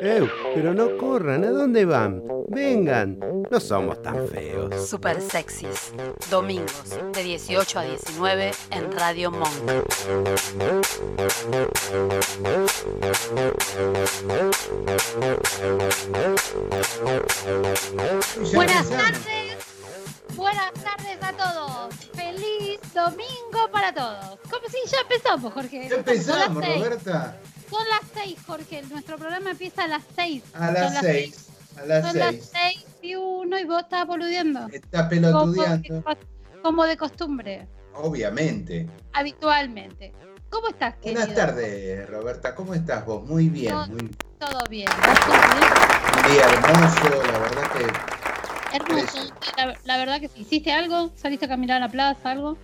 ¡Eh! pero no corran, ¿a dónde van? Vengan, no somos tan feos. Super sexys. Domingos de 18 a 19 en Radio Monk. Buenas tardes, buenas tardes a todos. Feliz domingo para todos. ¿Cómo si ya empezamos, Jorge? Ya empezamos. Roberta. Son las seis, Jorge. Nuestro programa empieza a las seis. A las seis. A las Son las seis. seis y uno y vos estás boludeando. Está Como, pelotudeando. como de costumbre, Obviamente. habitualmente. ¿Cómo estás, querido? Buenas tardes, Roberta. ¿Cómo estás vos? Muy bien, No. muy Todo bien. ¿Vos todo un día hermoso. La verdad que Hermoso. La, la verdad que sí. ¿Hiciste algo? ¿Saliste a caminar a la plaza? ¿Algo?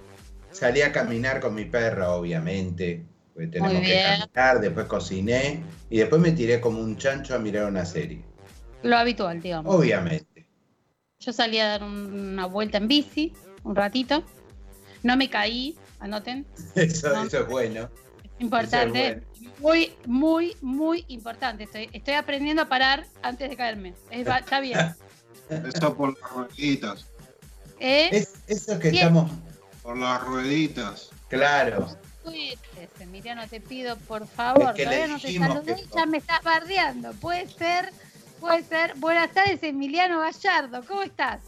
salí a caminar con mi perra, obviamente. Porque tenemos Muy que bien. caminar, después cociné y después me tiré como un chancho a mirar una serie. Lo habitual, digamos. Obviamente. Yo salí a dar un- una vuelta en bici, un ratito. No me caí, anoten. Eso, No. eso es bueno. Es importante. Muy, muy, muy importante. Estoy, estoy aprendiendo a parar antes de caerme. Es está bien. Eso por las rueditas. ¿Eh? Es, eso que Bien. estamos. Por las rueditas. Claro. Emiliano, te pido, por favor. Es que le Todavía no te saludé que- y ya me estás bardeando. Puede ser, puede ser. Buenas tardes, Emiliano Gallardo. ¿Cómo estás?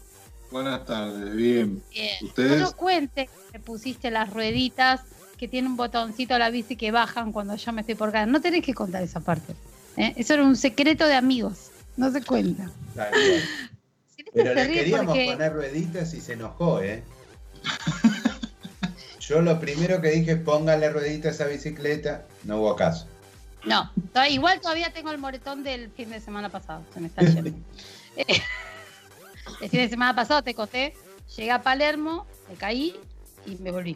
Buenas tardes, bien. Bien. ¿Ustedes? No nos cuentes que pusiste las rueditas que tiene un botoncito a la bici que bajan cuando yo me estoy por caer. No tenés que contar esa parte. ¿eh? Eso era un secreto de amigos. No se cuenta. Pero le queríamos porque- poner rueditas y se enojó, ¿eh? Yo lo primero que dije, póngale rueditas a esa bicicleta, no hubo caso. No, igual todavía tengo el moretón del fin de semana pasado. Se me está yendo. Eh, el fin de semana pasado te conté, llegué a Palermo, me caí y me volví.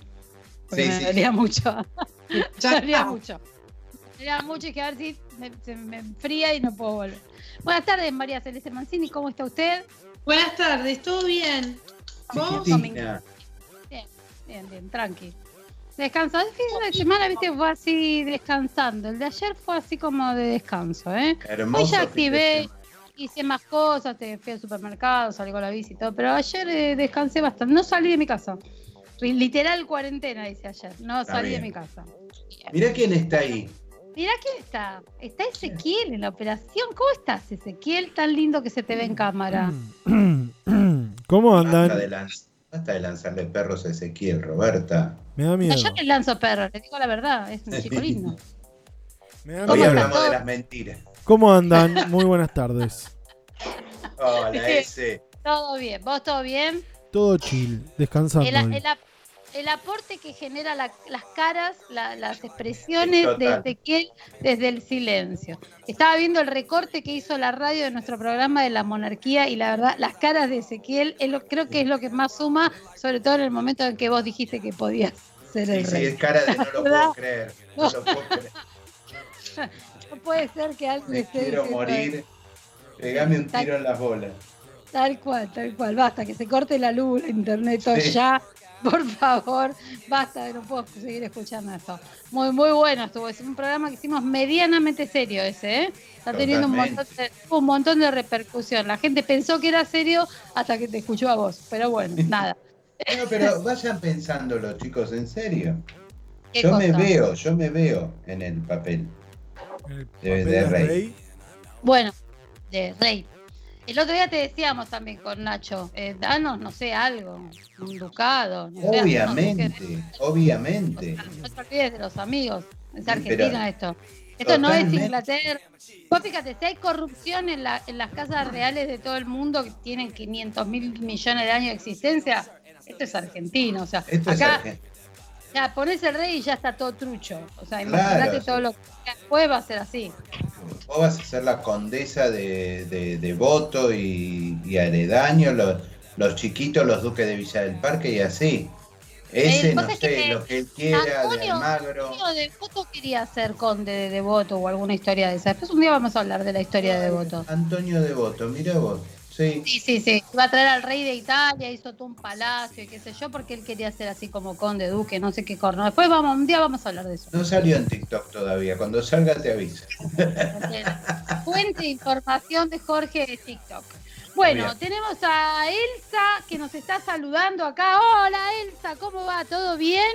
Porque Sí, me sí. dolía mucho. me dolía mucho. Me dolía mucho y que a ver si me, se me enfría y no puedo volver. Buenas tardes, María Celeste Mancini, ¿cómo está usted? Buenas tardes, ¿todo bien? ¿Vos? Bien, bien, tranqui. Descansó. El fin de semana, viste, fue así descansando. El de ayer fue así como de descanso, ¿eh? Hermoso. Hoy ya activé, hice más cosas, te fui al supermercado, salí con la bici y todo, pero ayer eh, descansé bastante. No salí de mi casa. Literal cuarentena, dice ayer. No Está salí de mi casa. Mirá quién está ahí. Mirá quién está. Está Ezequiel en la operación. ¿Cómo estás, Ezequiel? Tan lindo que se te ve en cámara. ¿Cómo andan? Basta de lanzarle perros a Ezequiel, Roberta. Me da No, miedo. yo le lanzo perro, le digo la verdad. Es un chico lindo. Me da Hoy hablamos todo? de las mentiras. ¿Cómo andan? Muy buenas tardes. Hola, ese. Todo bien. ¿Vos todo bien? Todo chill, descansando. El, el el aporte que genera la- las caras, la- las expresiones de. Ezequiel desde el silencio. Estaba viendo el recorte que hizo la radio de nuestro programa de la monarquía y la verdad, las caras de Ezequiel es lo- creo que es lo que más suma, sobre todo en el momento en que vos dijiste que podías ser Sí, el sí, rey. es cara de no lo puedo creer. No lo puedo creer. No puede ser que alguien Me quiero morir. Pegame un tiro en las bolas. Tal cual, tal cual. Basta, que se corte la luz, la internet, todo Sí. ya. Por favor, basta, no puedo seguir escuchando esto. Muy, muy bueno estuvo. Es un programa que hicimos medianamente serio ese, ¿eh? Está teniendo un montón, de, un montón de repercusión. La gente pensó que era serio hasta que te escuchó a vos. Pero bueno, nada. No, pero vayan pensándolo, chicos, en serio. ¿Qué Yo me veo, yo me veo en el papel. El de- papel de rey. Bueno, de Rey. El otro día te decíamos también con Nacho, eh, danos, no sé, algo, un ducado. no sé, no sé Obviamente, obviamente. No te olvides de los amigos. Es Argentina esto. Esto no es. Inglaterra. Vos fíjate, si hay corrupción en, la- en las casas reales de todo el mundo que tienen 500 mil millones de años de existencia, esto es Argentina. O sea, Esto acá ya pones el rey y ya está todo trucho. O sea, imagínate todo lo que después va a ser así. Vos vas a ser la condesa de, de, de voto y, y aledaño, los, los chiquitos, los duques de Villa del Parque y así. Ese, no sé, que lo que él quiera, de Antonio- Almagro. Antonio de Voto quería ser conde de Devoto o alguna historia de esa. Después un día vamos a hablar de la historia de Devoto. Antonio Devoto, mira vos. Sí. Sí, sí, sí. Iba a traer al rey de Italia, hizo todo un palacio y qué sé yo, porque él quería ser así como conde, duque, no sé qué corno. Después vamos, un día vamos a hablar de eso. No salió en TikTok todavía. Cuando salga te aviso. Fuente de información de Jorge de TikTok. Bueno, Bien. tenemos a Elsa que nos está saludando acá. Hola Elsa, ¿cómo va? ¿Todo bien?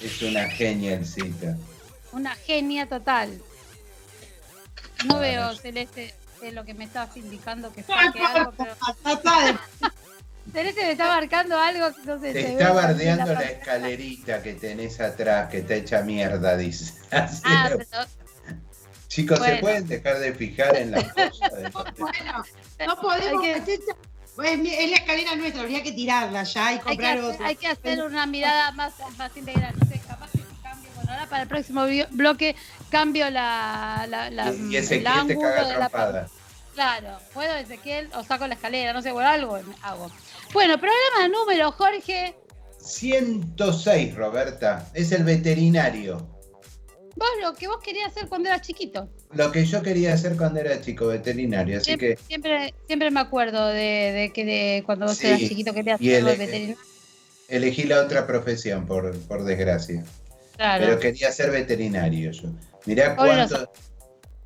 Es una genialcita. Una genia total. No Ah, veo. Celeste, de lo que me estabas indicando que saque algo, pero Celeste me está marcando algo que no sé. Te está ve bardeando la escalerita que tenés atrás, que está hecha mierda, dice. Así Ah, lo- pero Chicos, ¿se pueden dejar de fijar en las cosas? de- Bueno, no podemos. Hay que- mi- es la escalera nuestra, habría que tirarla ya y hay que, comprar otra. hay que hacer una mirada más, más integral. No sé, capaz que cambio. Bueno, ahora para el próximo bloque cambio la, la, la- Y, y el Ezequiel te ángulo caga de la trompada. Claro, puedo Ezequiel o saco la escalera, no sé, bueno, algo hago. Bueno, programa número, Jorge. 106, Roberta. Es el veterinario. Vos lo que vos querías hacer cuando eras chiquito. Lo que yo quería hacer cuando era chico, veterinario. Así Siempre, que siempre, siempre me acuerdo de, de que de cuando vos Sí, eras chiquito querías ser veterinario. elegí la otra profesión, por, por desgracia. Claro. Pero quería ser veterinario yo. Mirá cuánto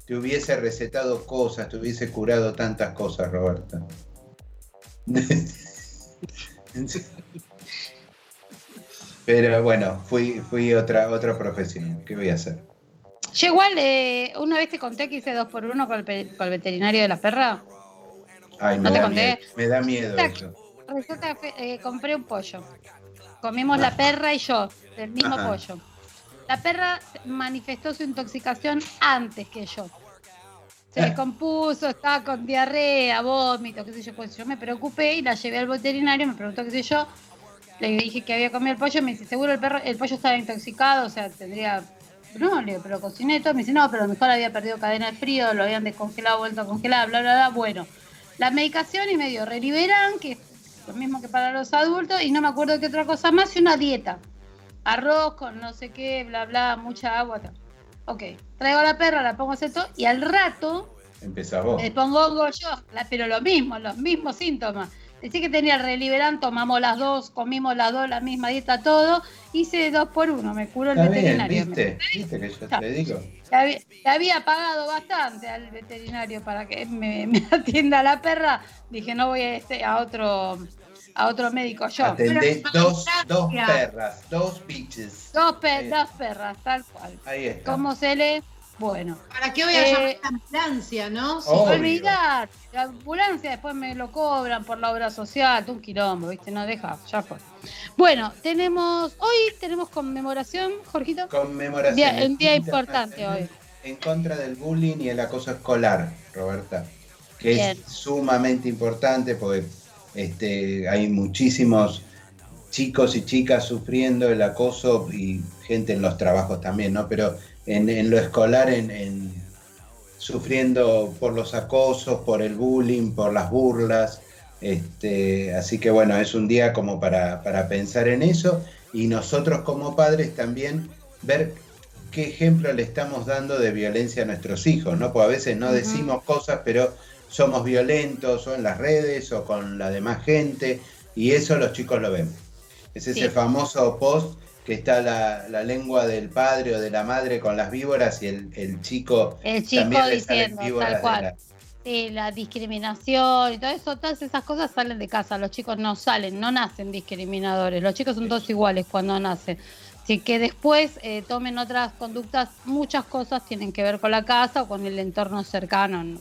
te hubiese recetado cosas, te hubiese curado tantas cosas, Roberta. Pero bueno, fui, fui otra, otra profesión. ¿Qué voy a hacer? Yo igual, eh, una vez te conté que hice dos por uno con el, con el veterinario de la perra. Ay, me ¿No te conté? miedo. Me da miedo eso. Resulta que eh, compré un pollo. Comimos la perra y yo, del mismo Ajá. pollo. La perra manifestó su intoxicación antes que yo. Se Ah. descompuso, estaba con diarrea, vómito, qué sé yo. Pues yo me preocupé y la llevé al veterinario, me preguntó qué sé yo. Le dije que había comido el pollo, me dice, seguro el perro, el pollo estaba intoxicado, o sea, tendría. No, le digo, pero cociné todo. Me dice, no, pero a lo mejor había perdido cadena de frío, lo habían descongelado, vuelto a congelar, bla, bla, bla. Bueno, la medicación y me dio Reliberan, que es lo mismo que para los adultos, y no me acuerdo qué otra cosa más, y una dieta. Arroz con no sé qué, bla, bla, mucha agua. tal. Ok, traigo a la perra, la pongo a hacer todo, y al rato Empezás vos. le pongo hongo yo, la- pero lo mismo, los mismos síntomas. Decí que tenía el Reliberan, tomamos las dos, comimos las dos, la misma dieta, todo. Hice dos por uno, me curó el Está bien, veterinario. ¿viste? ¿Viste que yo te digo? Le había, le había pagado bastante al veterinario para que me, me atienda la perra. Dije, no voy a, este, a otro a otro médico yo. Atendés dos, dos perras, dos bitches. Dos, pe- Ahí- dos perras, tal cual. Ahí está. ¿Cómo se lee? Bueno. ¿Para qué voy a Eh, llamar a la ambulancia, no? Obvio. Olvidar, la ambulancia después me lo cobran por la obra social, un quilombo, ¿viste? No deja, ya fue. Bueno, tenemos, hoy tenemos conmemoración, Jorgito. Conmemoración. Día- un día importante hoy. En contra del bullying y el acoso escolar, Roberta. Que Bien. es sumamente importante porque este, hay muchísimos chicos y chicas sufriendo el acoso y gente en los trabajos también, ¿no? Pero en, en lo escolar, en, en- sufriendo por los acosos, por el bullying, por las burlas. Este, así que bueno, es un día como para, para pensar en eso y nosotros como padres también ver qué ejemplo le estamos dando de violencia a nuestros hijos, ¿no? Porque a veces no decimos cosas, pero somos violentos o en las redes o con la demás gente y eso los chicos lo ven. Es ese Sí. famoso post que está la, la lengua del padre o de la madre con las víboras y el, el chico El chico también diciendo, víboras tal cual. la- Sí, la discriminación y todo eso, todas esas cosas salen de casa. Los chicos no salen, no nacen discriminadores. Los chicos son todos iguales cuando nacen. Así que después eh, tomen otras conductas, muchas cosas tienen que ver con la casa o con el entorno cercano.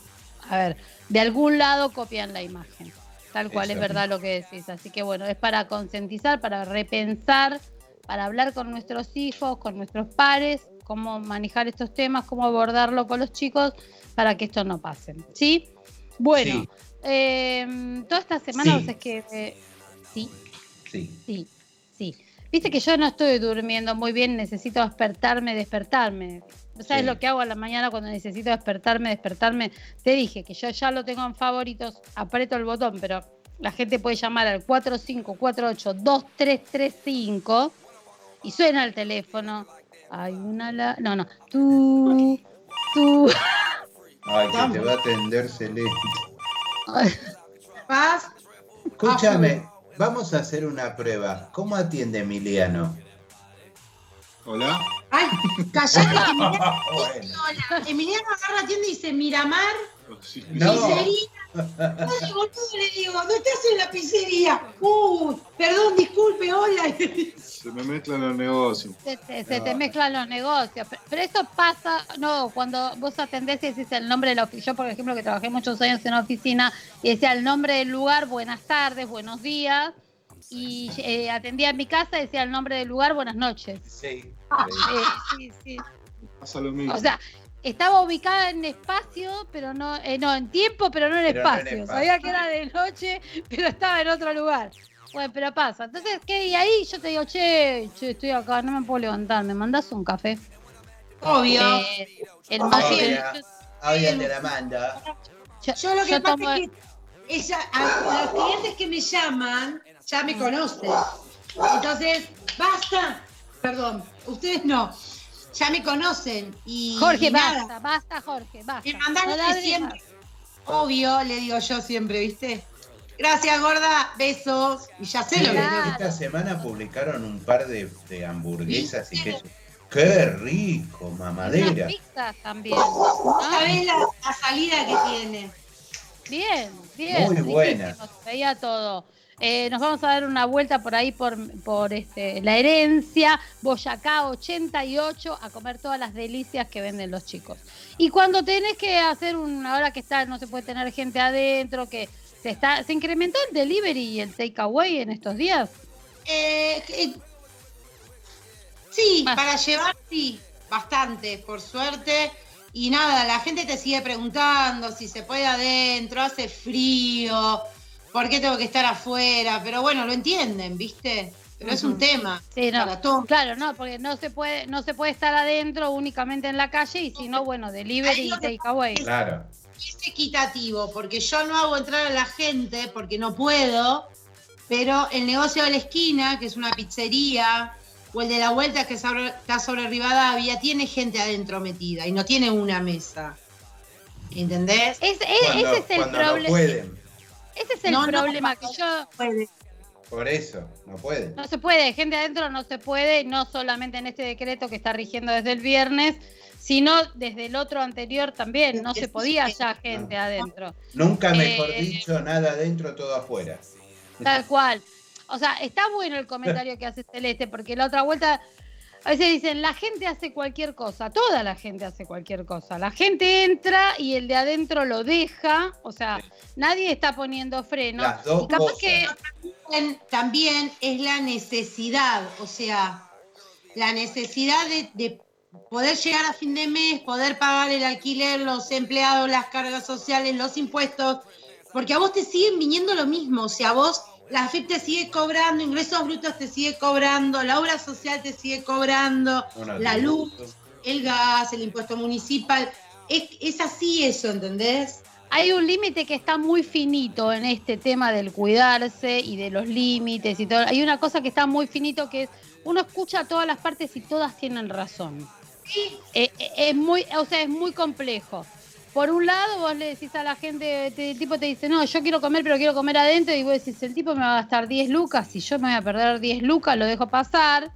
A ver, de algún lado copian la imagen. Tal cual es verdad lo que decís. Así que bueno, es para concientizar, para repensar, para hablar con nuestros hijos, con nuestros pares, cómo manejar estos temas, cómo abordarlo con los chicos para que esto no pase. ¿Sí? Bueno, Sí. eh, toda esta semana, Sí. vos es que. eh, sí, Sí. sí, sí. Viste que yo no estoy durmiendo muy bien, necesito despertarme, despertarme. ¿Sabes Sí. lo que hago a la mañana cuando necesito despertarme, despertarme? Te dije que yo ya lo tengo en favoritos, aprieto el botón, pero la gente puede llamar al 4548-2335 y suena el teléfono. Hay una... La... No, no. Tú, tú... Ay, que te va a atender Celeste. paz. Escúchame, vamos a hacer una prueba. ¿Cómo atiende Emiliano? Hola. Ay, callate Emiliano, Bueno. hola. Emiliano agarra tienda y dice Miramar, Sí, No. pizzería. Ay, boludo, le digo, no estás en la pizzería. Uh, perdón, disculpe, hola. Se me mezclan los negocios. Se, te- se te mezclan los negocios. Pero, eso pasa, no, cuando vos atendés y decís el nombre de la oficina. Yo, por ejemplo, que trabajé muchos años en oficina y decía el nombre del lugar, buenas tardes, buenos días. Y eh, atendía en mi casa y decía el nombre del lugar, buenas noches. Sí. Eh, sí, sí. Pasa lo mismo. O sea, estaba ubicada en espacio, pero no, eh, no, en tiempo, pero no en Pero no en espacio. Sabía que era de noche, pero estaba en otro lugar. Bueno, pero pasa. Entonces, ¿qué? Y ahí yo te digo, che, che, estoy acá, no me puedo levantar, ¿me mandás un café? Obvio. Eh, el Obvio. el- Ahora te la manda. yo, Yo lo que yo pasa tomo- es que ella, a, los clientes que me llaman ya me conocen. Entonces, basta. Perdón, ustedes no. Ya me conocen. Y, Jorge, y nada, basta, basta, Jorge, basta. Me No ladres siempre. Obvio, le digo yo siempre, ¿viste? Gracias, gorda. Besos. Y ya sé Sí, lo que Claro. esta semana publicaron un par de, de hamburguesas y queso. ¡Qué rico, mamadera! pizzas también. Sabés la, la salida que tiene. Bien, bien. Muy buena. se veía todo. Eh, nos vamos a dar una vuelta por ahí por, por este, la herencia, Boyacá 88, a comer todas las delicias que venden los chicos. Y cuando tenés que hacer una hora que está, no se puede tener gente adentro, que se está, se incrementó el delivery y el takeaway en estos días. Eh, eh, sí, Más. para llevar, sí, bastante, por suerte. Y nada, la gente te sigue preguntando si se puede adentro, hace frío, por qué tengo que estar afuera. Pero bueno, lo entienden, ¿viste? Pero es un tema Sí, no. para todos. Claro, no, porque no se puede, no se puede estar adentro únicamente en la calle y si no, bueno, delivery y takeaway. Claro. es equitativo, porque yo no hago entrar a la gente porque no puedo, pero el negocio de la esquina, que es una pizzería, o el de la vuelta que está sobre Rivadavia, tiene gente adentro metida y no tiene una mesa. ¿Entendés? Es- es- Cuando, ese es el problema. Ese es el No, no, problema que yo Puede. Por eso, no pueden. no se puede, gente adentro no se puede, no solamente en este decreto que está rigiendo desde el viernes, sino desde el otro anterior también, no se podía ya gente adentro. Nunca mejor Eh, dicho, nada adentro, todo afuera. Tal cual. O sea, está bueno el comentario que hace Celeste, porque la otra vuelta, a veces dicen, la gente hace cualquier cosa, toda la gente hace cualquier cosa. La gente entra y el de adentro lo deja, o sea, nadie está poniendo freno. Las dos Y capaz cosas. que También- También es la necesidad, o sea, la necesidad de, de poder llegar a fin de mes, poder pagar el alquiler, los empleados, las cargas sociales, los impuestos, porque a vos te siguen viniendo lo mismo, o sea, a vos la FIP te sigue cobrando, ingresos brutos te sigue cobrando, la obra social te sigue cobrando, la luz, gusto. el gas, el impuesto municipal, es, es así eso, ¿entendés? hay un límite que está muy finito en este tema del cuidarse y de los límites y todo. Hay una cosa que está muy finito que es, uno escucha todas las partes y todas tienen razón. Eh, eh, es muy, o sea, es muy complejo. Por un lado, vos le decís a la gente, te- el tipo te dice, no, yo quiero comer, pero quiero comer adentro, y vos decís, el tipo me va a gastar 10 lucas, si yo me voy a perder 10 lucas, lo dejo pasar,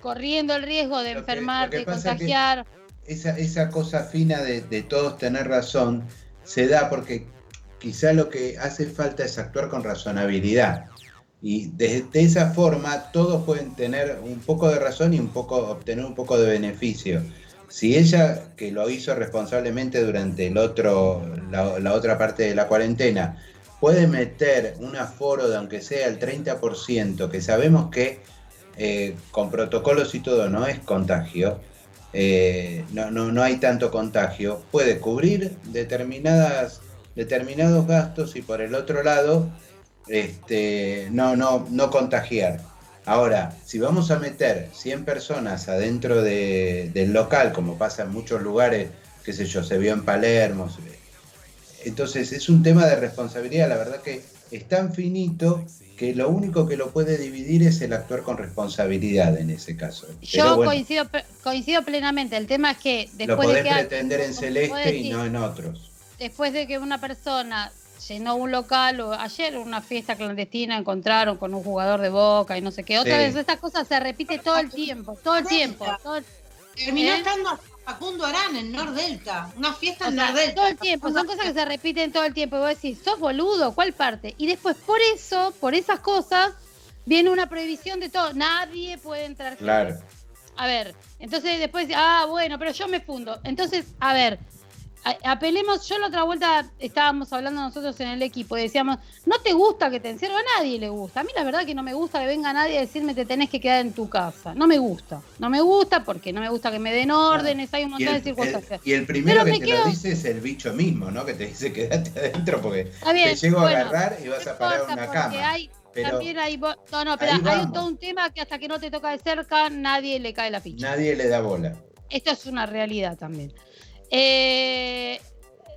corriendo el riesgo de Lo enfermarte, que es que- contagiar. Esa, esa cosa fina de, de todos tener razón se da porque quizá lo que hace falta es actuar con razonabilidad. Y de, de esa forma todos pueden tener un poco de razón y un poco, obtener un poco de beneficio. Si ella, que lo hizo responsablemente durante el otro, la, otra parte de la cuarentena, puede meter un aforo de aunque sea el 30%, que sabemos que eh, con protocolos y todo no es contagio, eh, no, no, no hay tanto contagio, puede cubrir determinadas, determinados gastos y por el otro lado este, no, no, no contagiar. Ahora, si vamos a meter 100 personas adentro de- del local, como pasa en muchos lugares, qué sé yo, se vio en Palermo, se ve- entonces es un tema de responsabilidad, la verdad que es tan finito que lo único que lo puede dividir es el actuar con responsabilidad en ese caso. Yo bueno, coincido, coincido plenamente. El tema es que lo después podés de que pretender en celeste y no en otros. después de que una persona llenó un local, o ayer en una fiesta clandestina encontraron con un jugador de boca y no sé qué. Otra Sí. vez, estas cosas se repite todo el tiempo, todo el tiempo. todo el- Terminó ¿Eh? estando Facundo Arán en Nordelta. Una fiesta o en Nordelta. todo el tiempo, son cosas que se repiten todo el tiempo. Y vos decís, sos boludo, ¿cuál parte? Y después, por eso, por esas cosas, viene una prohibición de todo. Nadie puede entrar. Claro. A ver, entonces después, ah, bueno, pero yo me fundo. Entonces, a ver, apelemos, yo la otra vuelta estábamos hablando nosotros en el equipo y decíamos, no te gusta que te encierro, a nadie le gusta. A mí la verdad que no me gusta que venga nadie a decirme te tenés que quedar en tu casa. No me gusta. No me gusta porque no me gusta que me den órdenes, hay un montón el, de circunstancias. el- y el primero Pero que te quedo- lo dice es el bicho mismo, ¿no? Que te dice quédate adentro porque bien, te llego bueno, a agarrar y vas a parar una cama. hay- Pero también hay, no, no, pero hay todo un tema que hasta que no te toca de cerca nadie le cae la ficha. nadie le da bola. Esto es una realidad también. Eh,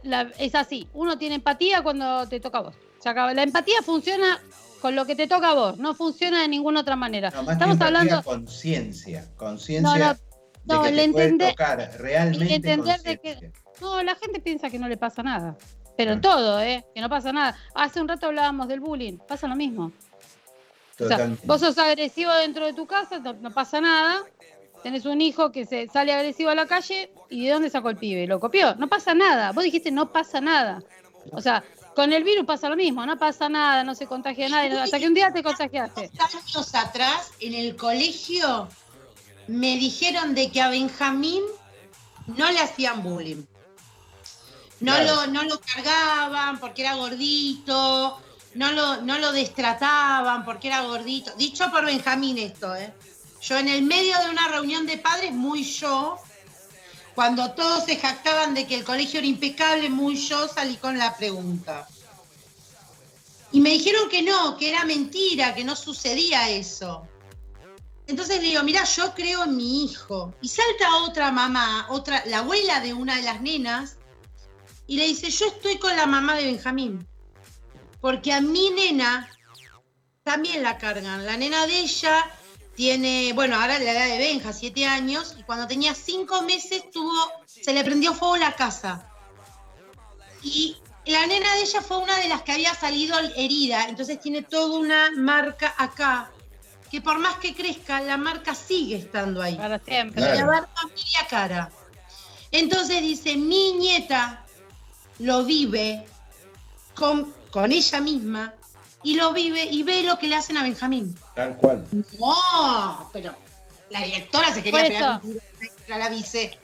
la- es así, uno tiene empatía cuando te toca a vos. Se acaba. La empatía funciona con lo que te toca a vos, no funciona de ninguna otra manera. No, Estamos hablando, conciencia. No, Conciencia no, de no, que te tocar realmente entender de que- conciencia. no, la gente piensa que no le pasa nada. Pero en todo, ¿eh? Que no pasa nada. Hace un rato hablábamos del bullying, pasa lo mismo. O sea, vos sos agresivo dentro de tu casa, no, no pasa nada. Tenés un hijo que se sale agresivo a la calle y ¿de dónde sacó el pibe? Lo copió. No pasa nada. Vos dijiste no pasa nada. O sea, con el virus pasa lo mismo, no pasa nada, no se contagia nadie, hasta que un día te contagiaste. años atrás, en el colegio, me dijeron de que a Benjamín no le hacían bullying. No, Claro. lo, no lo cargaban porque era gordito, no lo, no lo destrataban porque era gordito. Dicho por Benjamín esto, ¿eh? Yo en el medio de una reunión de padres, muy yo, cuando todos se jactaban de que el colegio era impecable, muy yo salí con la pregunta. Y me dijeron que no, que era mentira, que no sucedía eso. Entonces le digo, mira, yo creo en mi hijo. Y salta otra mamá, otra, la abuela de una de las nenas, y le dice, yo estoy con la mamá de Benjamín. Porque a mi nena también la cargan. La nena de ella tiene, bueno, ahora la edad de Benja, siete años, y cuando tenía cinco meses tuvo, se le prendió fuego la casa. Y la nena de ella fue una de las que había salido herida, entonces tiene toda una marca acá, que por más que crezca, la marca sigue estando ahí. Para siempre. Claro. Y a ver familia cara. Entonces dice, mi nieta lo vive con, con ella misma y lo vive y ve lo que le hacen a Benjamín. Tal cual. No, pero la directora se quería pegar un tiro la vice.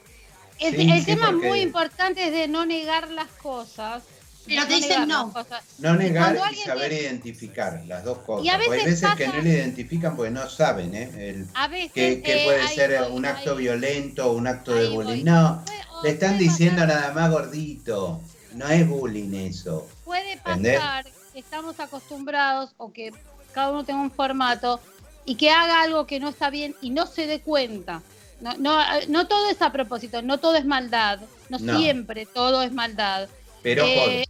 El, Sí, el sí, tema porque- muy importante es de no negar las cosas. Pero de te dicen no. No negar y saber identificar las dos cosas. Y a Porque hay veces veces que no le identifican porque no saben, ¿eh? El- A veces que, que eh, puede ser voy, un acto ahí- violento o un acto de voy. bullying. No, o le están diciendo pasar- nada más gordito. No es bullying eso. Puede pasar estamos acostumbrados o que cada uno tenga un formato y que haga algo que no está bien y no se dé cuenta. No, no, no todo es a propósito, no todo es maldad, no, No. siempre todo es maldad. Pero Eh, jode.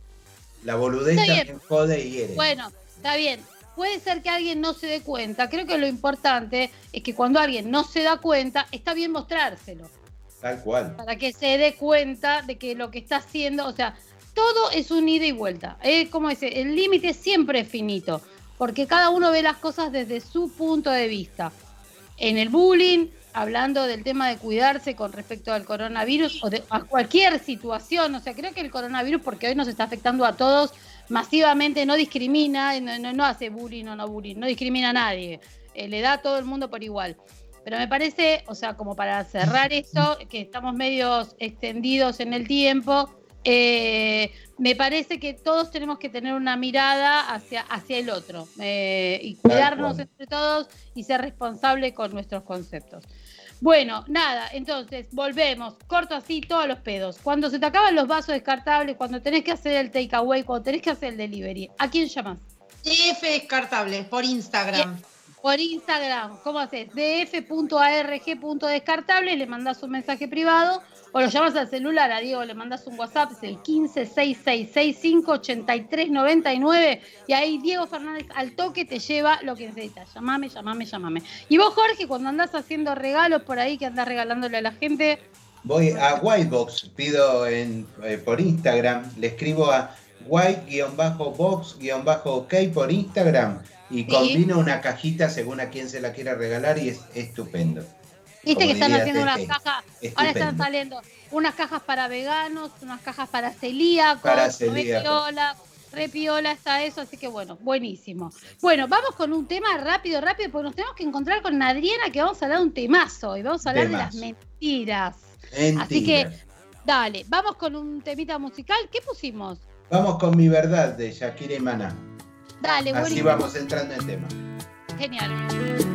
La boludez también jode y hiere. Bueno, está bien. Puede ser que alguien no se dé cuenta. Creo que lo importante es que cuando alguien no se da cuenta, está bien mostrárselo. Tal cual. Para que se dé cuenta de que lo que está haciendo, o sea, todo es un ida y vuelta. Es como dice, el límite siempre es finito. Porque cada uno ve las cosas desde su punto de vista. En el bullying, hablando del tema de cuidarse con respecto al coronavirus o de, a cualquier situación. O sea, creo que el coronavirus, porque hoy nos está afectando a todos masivamente, no discrimina, no hace bullying o no bullying, no discrimina a nadie. Eh, le da a todo el mundo por igual. Pero me parece, o sea, como para cerrar esto, que estamos medios extendidos en el tiempo, eh, me parece que todos tenemos que tener una mirada hacia, hacia el otro eh, y cuidarnos entre todos y ser responsable con nuestros conceptos. Bueno, nada, entonces volvemos, corto así todos los pedos. Cuando se te acaban los vasos descartables, cuando tenés que hacer el takeaway, cuando tenés que hacer el delivery, ¿a quién llamas? DF descartables por Instagram. Por Instagram, ¿cómo haces? df.arg.descartables, le mandás un mensaje privado o lo llamas al celular, a Diego le mandás un WhatsApp, es el 1566658399 y ahí Diego Fernández al toque te lleva lo que necesitas. Llamame, llamame, llamame. Y vos, Jorge, cuando andás haciendo regalos por ahí, que andás regalándole a la gente, Voy a Whitebox, pido en, eh, por Instagram, le escribo a white-box-ok por Instagram y Sí. combina una cajita según a quién se la quiera regalar y es estupendo. Viste que están haciendo unas cajas, ahora están saliendo unas cajas para veganos, unas cajas para celíacos, Para celíacos. piola, re piola está eso, así que bueno, buenísimo. Bueno, vamos con un tema rápido, rápido, porque nos tenemos que encontrar con Adriana que vamos a hablar de un temazo y vamos a hablar de las mentiras. Mentira. Así que, dale, vamos con un temita musical. ¿Qué pusimos? Vamos con mi verdad de Shakira y Maná. Dale, Así buenísimo. vamos entrando en tema. Genial.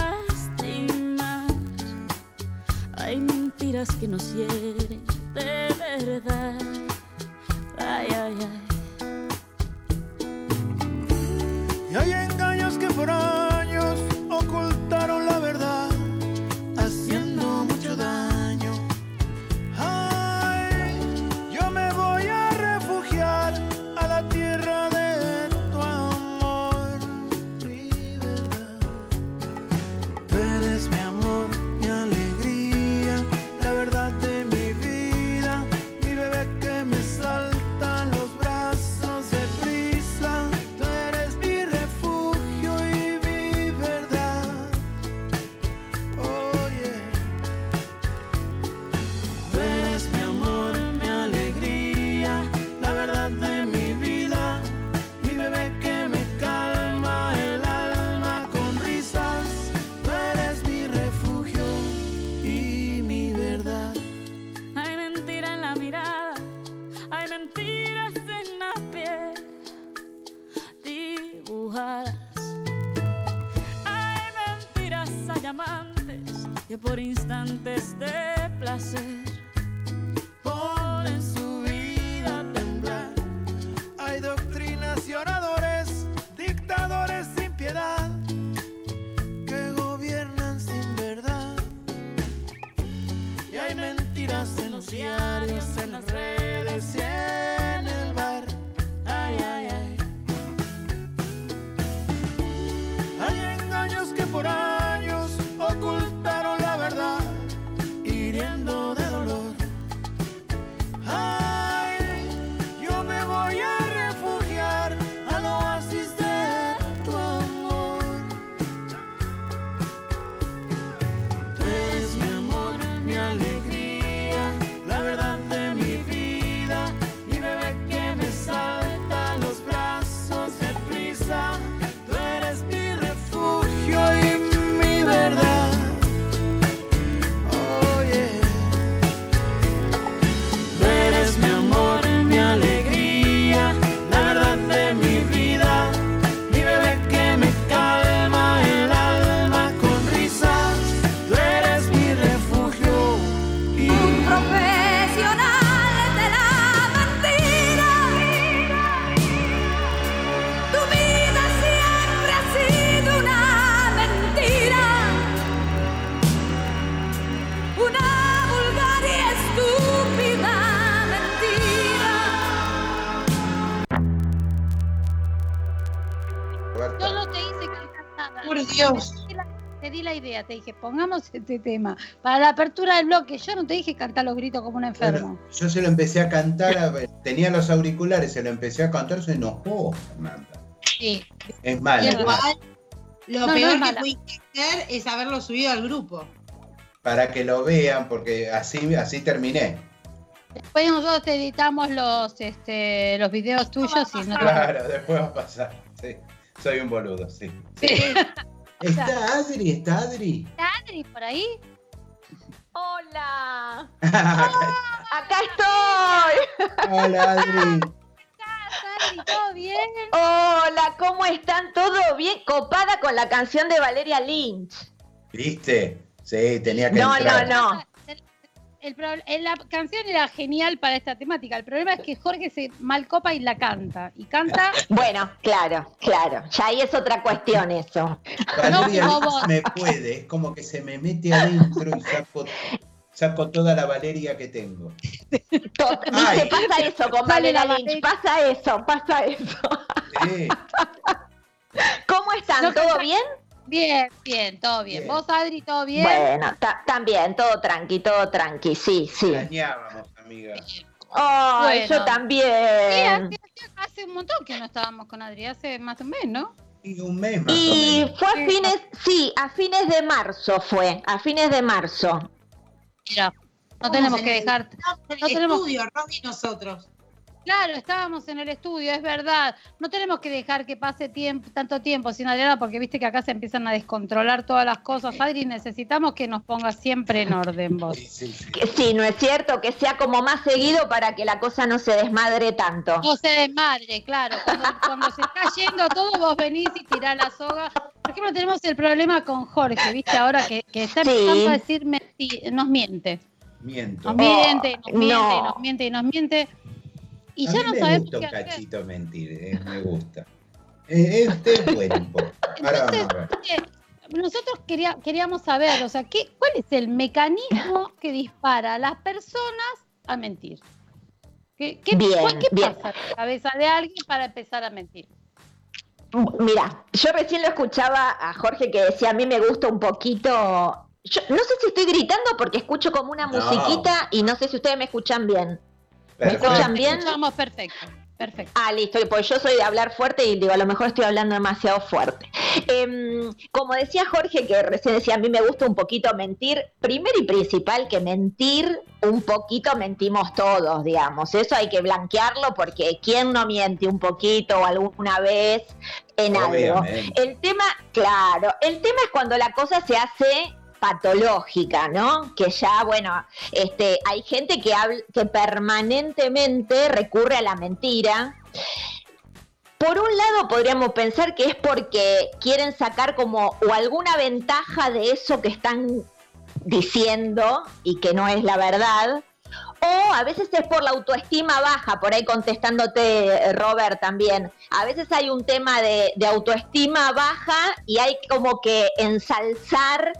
Que nos hieren de verdad. Ay, ay, ay. Y hay engaños que por que por instantes de placer te dije, pongamos este tema. Para la apertura del bloque, yo no te dije cantar los gritos como un enfermo. Bueno, yo se lo empecé a cantar, a ver, tenía los auriculares, se lo empecé a cantar, se enojó, Fernanda. Sí. Es malo. Igual, lo No, peor que pudiste hacer es haberlo subido al grupo. Para que lo vean, porque así, así terminé. Después nosotros te editamos los, este, los videos tuyos y no te Claro, después va a pasar. Sí. Soy un boludo, sí. Sí. ¿Está Adri? ¿Está Adri? ¿Está Adri por ahí? Hola, acá estoy. Hola Adri. Adri, ¿todo bien? Hola, ¿cómo están? ¿Todo bien? Copada con la canción de Valeria Lynch. ¿Viste? Sí, tenía que No, entrar. no, no. El pro- eh, la canción era genial para esta temática. El problema es que Jorge se malcopa y la canta. Y canta. Bueno, claro, claro. Ya ahí es otra cuestión eso. Valeria No, me puede, es como que se me mete adentro y saco, saco toda la Valeria que tengo. Dice, pasa eso con Valeria Lynch, pasa eso, pasa eso. Sí, ¿Cómo están? ¿Todo bien? Bien, bien, todo bien. Bien. ¿Vos, Adri, todo bien? Bueno, ta- también, todo tranqui, todo tranqui, sí, sí. extrañábamos, amiga. Ay, Bueno. yo Sí, también. hace, hace un montón que no estábamos con Adri, hace más de un mes, ¿no? Y un mes más o Y menos. fue a fines, sí, a fines de marzo fue, a fines de marzo. Mira, no tenemos en que dejar. No tenemos- estudio, y nosotros. Claro, estábamos en el estudio, es verdad. No tenemos que dejar que pase tiempo, tanto tiempo sin Adriana, porque viste que acá se empiezan a descontrolar todas las cosas. Adri, necesitamos que nos pongas siempre en orden vos. Sí, sí, sí. Que sí, no es cierto, que sea como más seguido para que la cosa no se desmadre tanto. No se desmadre, claro. Cuando, cuando se está yendo todo, vos venís y tirás la soga. Por ejemplo, tenemos el problema con Jorge, viste, ahora que, que está Sí. empezando a decir nos miente. Miento. Nos miente, nos miente, no. nos miente y nos miente. Y a ya mí no me sabemos gusta un hacer. cachito mentir, eh, me gusta. Eh, Este es bueno un poco. Ahora Entonces, vamos a ver. nosotros quería- queríamos saber, o sea, ¿qué, ¿cuál es el mecanismo que dispara a las personas a mentir? ¿Qué, qué, Bien, cuál- qué bien. pasa en la cabeza de alguien para empezar a mentir? Mira, yo recién lo escuchaba a Jorge que decía, a mí me gusta un poquito... Yo no sé si estoy gritando porque escucho como una No. musiquita y no sé si ustedes me escuchan bien. ¿Me Perfecto. escuchan bien? Escuchamos perfecto, perfecto. Ah, listo, pues yo soy de hablar fuerte y digo, a lo mejor estoy hablando demasiado fuerte. Em, como decía Jorge, que recién decía, a mí me gusta un poquito mentir, primero y principal que mentir, un poquito mentimos todos, digamos. Eso hay que blanquearlo porque ¿quién no miente un poquito o alguna vez en algo? El tema, claro, el tema es cuando la cosa se hace patológica, ¿no? Que ya, bueno, este, hay gente que, habl- que permanentemente recurre a la mentira. Por un lado podríamos pensar que es porque quieren sacar como o alguna ventaja de eso que están diciendo y que no es la verdad. O a veces es por la autoestima baja, por ahí contestándote, eh, Robert, también. A veces hay un tema de, de autoestima baja y hay como que ensalzar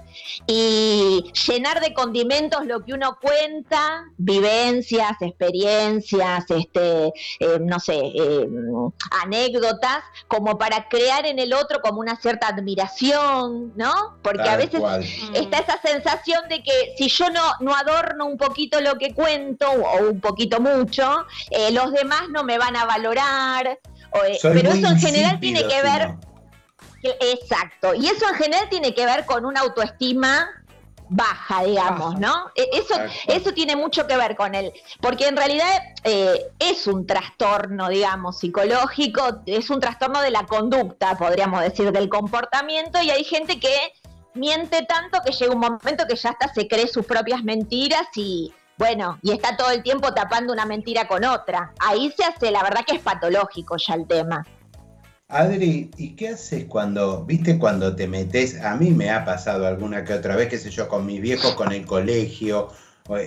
y llenar de condimentos lo que uno cuenta, vivencias, experiencias, este, eh, no sé, eh, anécdotas, como para crear en el otro como una cierta admiración, ¿no? Porque a veces cual. está esa sensación de que si yo no, no adorno un poquito lo que cuento o un poquito mucho, eh, los demás no me van a valorar. o, eh, pero eso en general tiene que ver, no. que- exacto, y eso en general tiene que ver con una autoestima baja, digamos, Baja. ¿no? E- Eso, eso tiene mucho que ver con él, porque en realidad eh, es un trastorno, digamos, psicológico, es un trastorno de la conducta, podríamos decir, del comportamiento, y hay gente que miente tanto que llega un momento que ya hasta se cree sus propias mentiras y bueno, y está todo el tiempo tapando una mentira con otra. Ahí se hace, la verdad que es patológico ya el tema. Adri, ¿y qué haces cuando, viste, cuando te metes? A mí me ha pasado alguna que otra vez, qué sé yo, con mis viejos, con el colegio,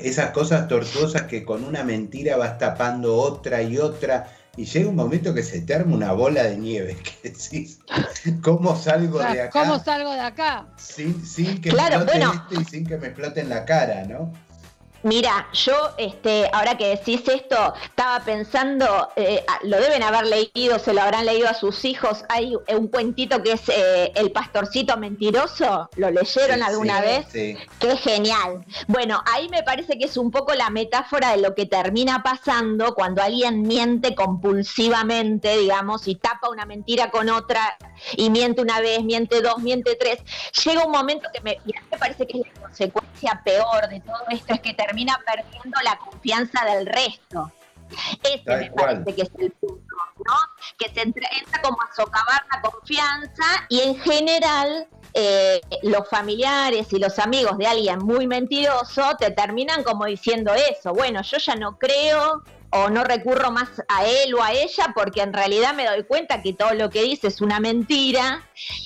esas cosas tortuosas que con una mentira vas tapando otra y otra, y llega un momento que se te arma una bola de nieve, que decís, ¿cómo salgo de acá ¿Cómo salgo de acá? sin, sin que Claro, explote bueno. esto y sin que me explote en la cara, ¿no? Mira, yo, este, ahora que decís esto, estaba pensando, eh, ah, lo deben haber leído, se lo habrán leído a sus hijos. Hay un cuentito que es eh, El pastorcito mentiroso. ¿Lo leyeron Sí, alguna sí, vez? Sí. Qué genial. Bueno, ahí me parece que es un poco la metáfora de lo que termina pasando cuando alguien miente compulsivamente, digamos, y tapa una mentira con otra, y miente una vez, miente dos, miente tres. Llega un momento que me, y a mí me parece que es la consecuencia peor de todo esto, es que termina perdiendo la confianza del resto. Ese Tal me cual. parece que es el punto, ¿no? Que se entra, entra como a socavar la confianza y en general eh, los familiares y los amigos de alguien muy mentiroso te terminan como diciendo eso, bueno, yo ya no creo o no recurro más a él o a ella porque en realidad me doy cuenta que todo lo que dice es una mentira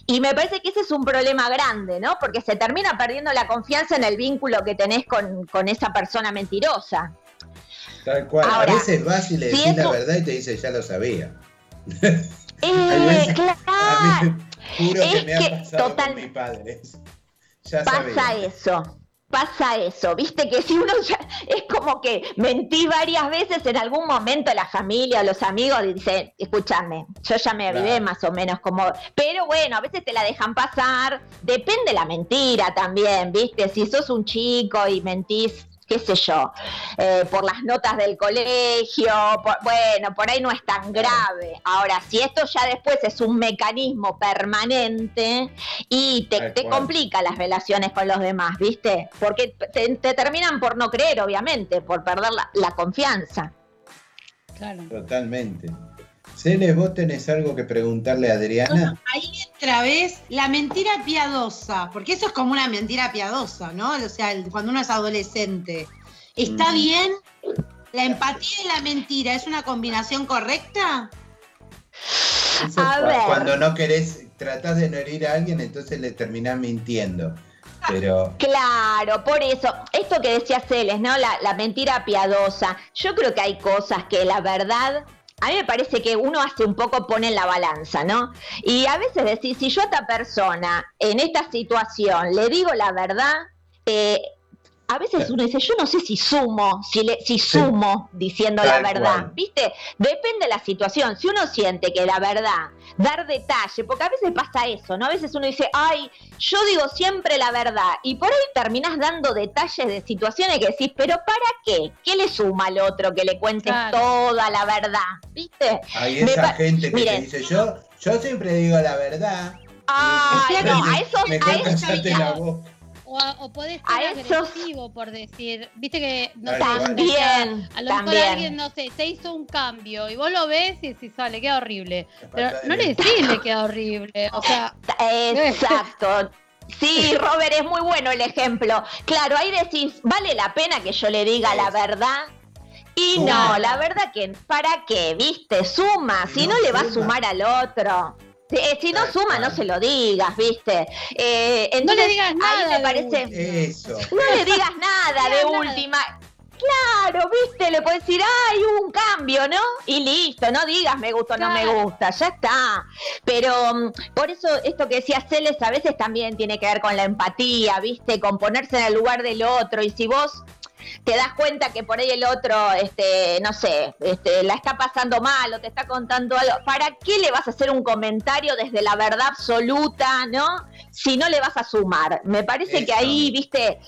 y me parece que ese es un problema grande, ¿no? Porque se termina perdiendo la confianza en el vínculo que tenés con, con esa persona mentirosa. Tal cual. Ahora, a veces vas y le si decís la esto- verdad y te dice, ya lo sabía. Eh, claro, juro que me ha pasado total- con mis padres. Ya pasa sabía. eso. Pasa eso, viste que si uno ya es como que mentí varias veces en algún momento la familia o los amigos dicen, escúchame, yo ya me avivé Claro. más o menos como, pero bueno, a veces te la dejan pasar, depende la mentira también, viste, si sos un chico y mentís qué sé yo, eh, por las notas del colegio, por- bueno, por ahí no es tan grave. Ahora, si esto ya después es un mecanismo permanente y te, te complica las relaciones con los demás, ¿viste? Porque te, te terminan por no creer, obviamente, por perder la, la confianza. Claro. Totalmente. Celes, ¿vos tenés algo que preguntarle a Adriana? Ahí otra vez la mentira piadosa, porque eso es como una mentira piadosa, ¿no? O sea, cuando uno es adolescente. ¿Está Mm. bien? ¿La empatía y la mentira es una combinación correcta? Eso A ver. Cuando no querés, tratás de no herir a alguien, entonces le terminás mintiendo. Pero Claro, por eso, esto que decía Celes, ¿no? La, la mentira piadosa. Yo creo que hay cosas que la verdad, a mí me parece que uno hace un poco, pone en la balanza, ¿no? Y a veces decir, si yo a esta persona en esta situación le digo la verdad, eh, a veces uno dice, yo no sé si sumo, si, le, si sumo diciendo la verdad, cual. ¿viste? Depende de la situación. Si uno siente que la verdad, dar detalle, porque a veces pasa eso, ¿no? A veces uno dice, ay, yo digo siempre la verdad, y por ahí terminás dando detalles de situaciones que decís, pero ¿para qué? ¿Qué le suma al otro que le cuentes Claro. toda la verdad? ¿Viste? hay esa gente que Miren. te dice, yo, yo siempre digo la verdad. Y- no, a esos, a esos O, o A ser esos- agresivo por decir, viste que no sé. También, a lo mejor alguien, no sé, te hizo un cambio y vos lo ves y decís, ah, le queda horrible. Pero no le decís le queda horrible. O sea, Exacto. Sí, Robert, es muy bueno el ejemplo. Claro, ahí decís, ¿vale la pena que yo le diga la verdad? Y no, la verdad que, ¿para qué? ¿Viste? Suma, si no, No le va a suma. sumar al otro. Eh, si no suma, no se lo digas, ¿viste? Eh, no entonces, le digas ahí nada. me parece... Eso. No le digas nada de última. Claro, viste, le puedes decir, ay, hubo un cambio, ¿no? Y listo, no digas me gusta o no me gusta, ya está. Pero mm, por eso esto que decía Celes a veces también tiene que ver con la empatía, viste, con ponerse en el lugar del otro. Y si vos te das cuenta que por ahí el otro, este, no sé, este, la está pasando mal o te está contando algo, ¿para qué le vas a hacer un comentario desde la verdad absoluta, no? Si no le vas a sumar. Me parece que ahí, viste,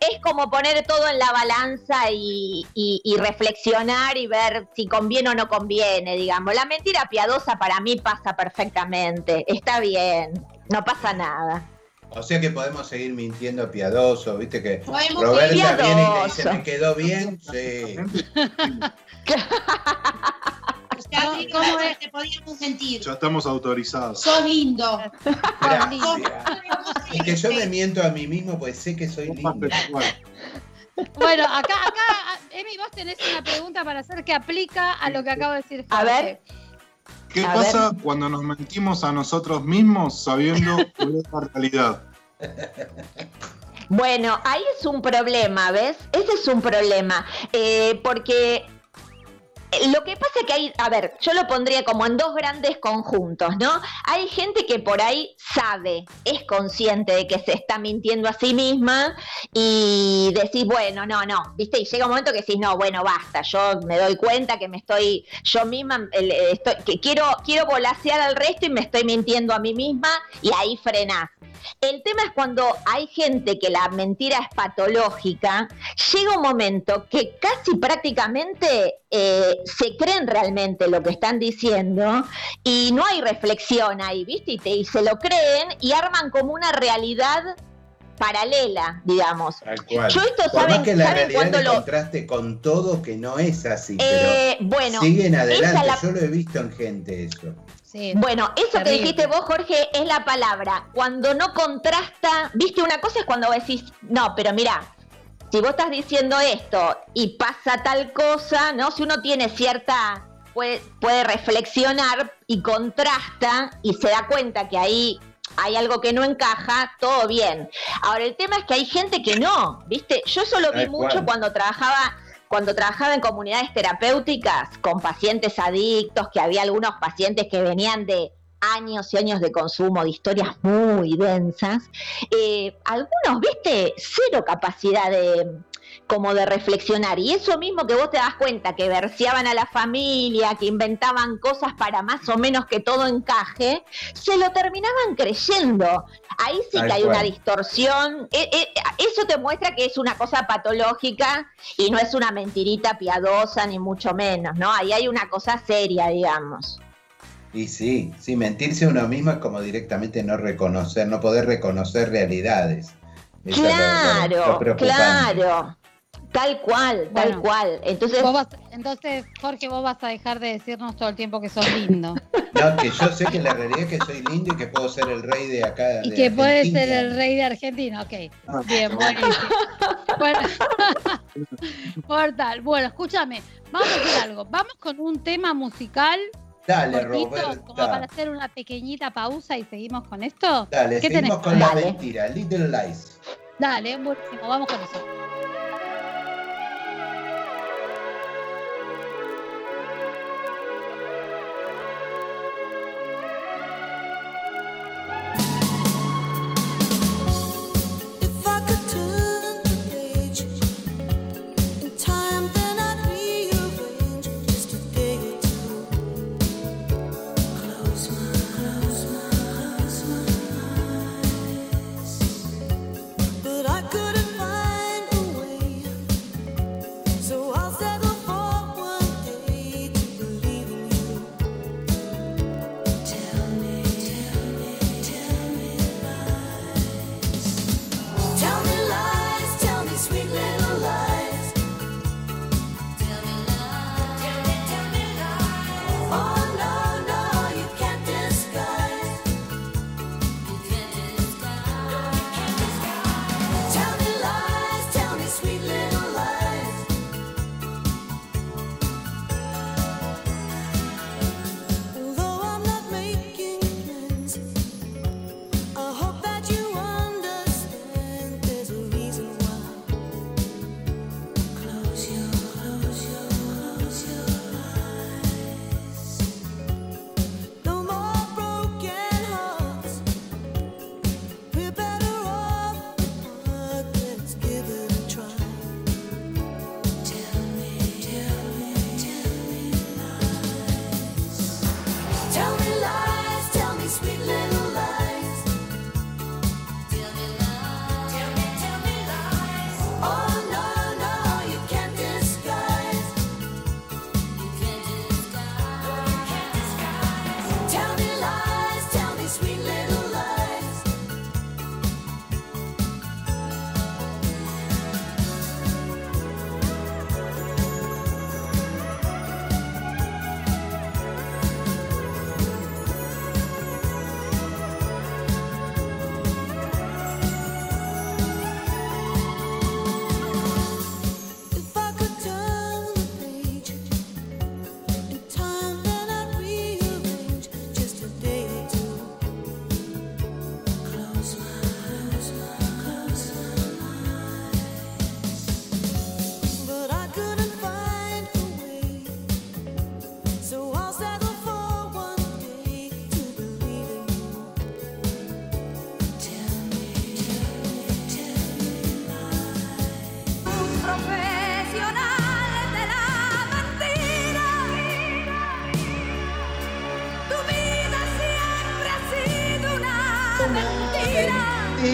es como poner todo en la balanza y, y- y reflexionar y ver si conviene o no conviene, digamos. La mentira piadosa para mí pasa perfectamente, está bien, no pasa nada. O sea que podemos seguir mintiendo piadoso, viste que Podemos Roberta viene y le dice. ¿me quedó bien? Sí. ¿cómo ¿cómo es? te podíamos mentir? Ya estamos autorizados. Sos lindo. Gracias. Es que yo me miento a mí mismo pues sé que soy lindo. Bueno, acá, acá, Emi, vos tenés una pregunta para hacer que aplica a lo que acabo de decir. A Jorge. ver. ¿Qué A pasa cuando nos mentimos a nosotros mismos sabiendo es la realidad? Bueno, ahí es un problema, ¿ves? Ese es un problema, eh, porque lo que pasa es que hay, a ver, yo lo pondría como en dos grandes conjuntos, ¿no? Hay gente que por ahí sabe, es consciente de que se está mintiendo a sí misma y decís, bueno, no, no, ¿viste? Y llega un momento que decís, no, bueno, basta, yo me doy cuenta que me estoy, yo misma, estoy, que quiero, quiero volasear al resto y me estoy mintiendo a mí misma y ahí frenás. El tema es cuando hay gente que la mentira es patológica, llega un momento que casi prácticamente eh, se creen realmente lo que están diciendo y no hay reflexión ahí, ¿viste? Y, te- y se lo creen y arman como una realidad paralela, digamos. Yo esto, Por ¿saben- que la saben realidad cuándo te lo- contraste con todo que no es así, Eh, pero bueno, siguen adelante. la- Yo lo he visto en gente eso. Sí. Bueno, eso que dijiste vos, Jorge, es la palabra. Cuando no contrasta, viste, una cosa es cuando vos decís, no, pero mirá, si vos estás diciendo esto y pasa tal cosa, ¿no? Si uno tiene cierta, puede, puede reflexionar y contrasta y se da cuenta que ahí hay algo que no encaja, todo bien. Ahora, el tema es que hay gente que no, ¿viste? Yo eso lo vi mucho cuando trabajaba cuando trabajaba en comunidades terapéuticas con pacientes adictos, que había algunos pacientes que venían de años y años de consumo, de historias muy densas, eh, algunos, viste, cero capacidad de como de reflexionar. Y eso mismo que vos te das cuenta, que verseaban a la familia, que inventaban cosas para más o menos que todo encaje, se lo terminaban creyendo. Ahí sí que hay una distorsión. Eh, eh, eso te muestra que es una cosa patológica y no es una mentirita piadosa, ni mucho menos, ¿no? Ahí hay una cosa seria, digamos. Y sí, sí, mentirse uno mismo es como directamente no reconocer, no poder reconocer realidades. Eso es lo- lo- Claro, lo claro. Tal cual, tal cual. Entonces, Vos vas- entonces, Jorge, vos vas a dejar de decirnos todo el tiempo que sos lindo. No, que yo sé que la realidad es que soy lindo y que puedo ser el rey de acá. Y de que puedes ser el rey de Argentina, ok. Ah, Bien, buenísimo. Bueno, Portal. Bueno, escúchame, vamos a hacer algo. Vamos con un tema musical Dale, cortito, como para hacer una pequeñita pausa y seguimos con esto. Dale, ¿Qué seguimos tenés? con la Dale. mentira, Little Lies. Dale, buenísimo, vamos con eso.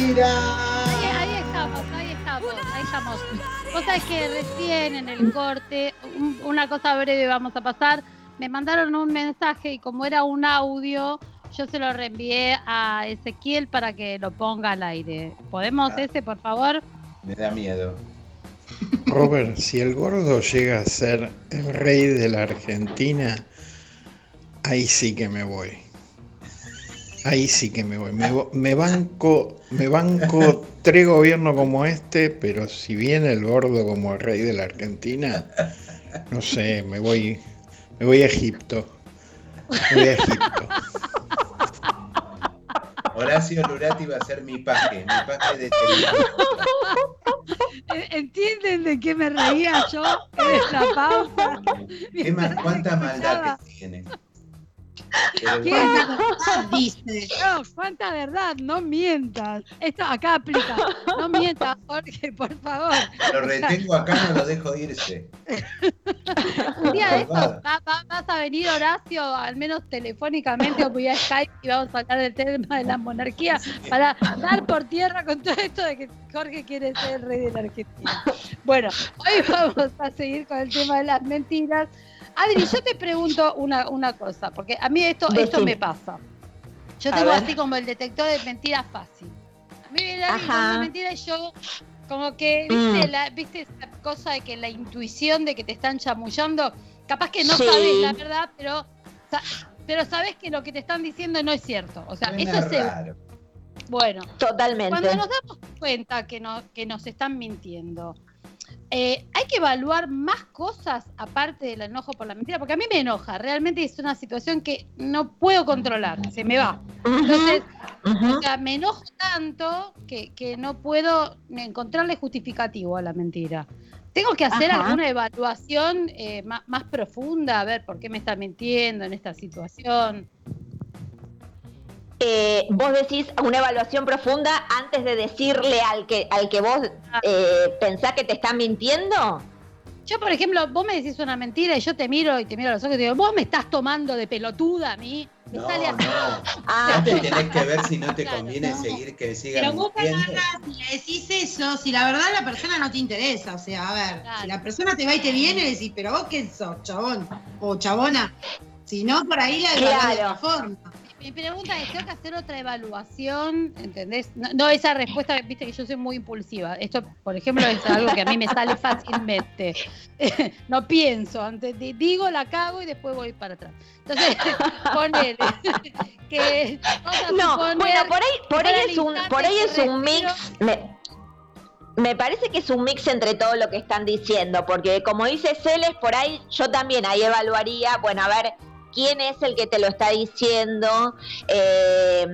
Mentira. Ahí, ahí estamos, ahí estamos, ahí estamos. Vos sabés que recién en el corte, un- una cosa breve vamos a pasar. Me mandaron un mensaje y como era un audio, yo se lo reenvié a Ezequiel para que lo ponga al aire. ¿Podemos Ah. ese, por favor? Me da miedo. Robert, si el gordo llega a ser el rey de la Argentina, ahí sí que me voy. Ahí sí que me voy. Me, me banco, me banco tres gobiernos como este, pero si viene el gordo como el rey de la Argentina, no sé, me voy, me voy a Egipto. Me voy a Egipto. Horacio Lurati va a ser mi paje, mi paje de. Eh, ¿Entienden de qué me reía yo esta pausa? ¿Qué más? ¿Cuánta maldad que tiene? Pero- ¿Qué? dice. No, cuánta verdad, no mientas. Esto acá aplica. No mientas, Jorge, por favor. Lo retengo acá, no lo dejo irse. Un día de estos va- vas a venir Horacio, al menos telefónicamente o vía Skype, y vamos a hablar del tema de la monarquía para dar por tierra con todo esto de que Jorge quiere ser el rey de la Argentina. Bueno, hoy vamos a seguir con el tema de las mentiras. Adri, yo te pregunto una, una cosa, porque a mí esto, esto me pasa. Yo tengo así como el detector de mentiras fácil. A mí viene alguien con una mentira y yo como que, ¿viste, Mm. la, ¿viste esa cosa de que la intuición de que te están chamullando? Capaz que no Sí. sabes la verdad, pero, pero sabes que lo que te están diciendo no es cierto. O sea, Suena eso es raro. bueno. Totalmente. Cuando nos damos cuenta que, no, que nos están mintiendo, eh, hay que evaluar más cosas aparte del enojo por la mentira, porque a mí me enoja, realmente es una situación que no puedo controlar, se me va. Entonces, o sea, me enojo tanto que, que no puedo encontrarle justificativo a la mentira. Tengo que hacer Ajá. alguna evaluación eh, más, más profunda, a ver por qué me está mintiendo en esta situación. Eh, vos decís una evaluación profunda antes de decirle al que al que vos eh, pensás que te está mintiendo. Yo, por ejemplo, vos me decís una mentira y yo te miro y te miro a los ojos y te digo, vos me estás tomando de pelotuda a mí. Me No, sale así. no. Ah. Antes tenés que ver si no te conviene seguir que siga Pero vos y le decís eso, si la verdad la persona no te interesa, o sea, a ver, si la persona te va y te viene, le decís, pero vos qué sos, chabón o chabona. Si no, por ahí la evaluás de Claro. otra forma. Mi pregunta es, ¿tengo que hacer otra evaluación? ¿Entendés? No, no esa respuesta, viste que yo soy muy impulsiva. Esto, por ejemplo, es algo que a mí me sale fácilmente. no pienso, antes di- digo, la cago y después voy para atrás. Entonces, ponele que No, bueno, por ahí, por ahí es un, por ahí es un mix. Me, me parece que es un mix entre todo lo que están diciendo, porque como dice Celes, por ahí yo también ahí evaluaría, bueno, a ver, quién es el que te lo está diciendo, eh,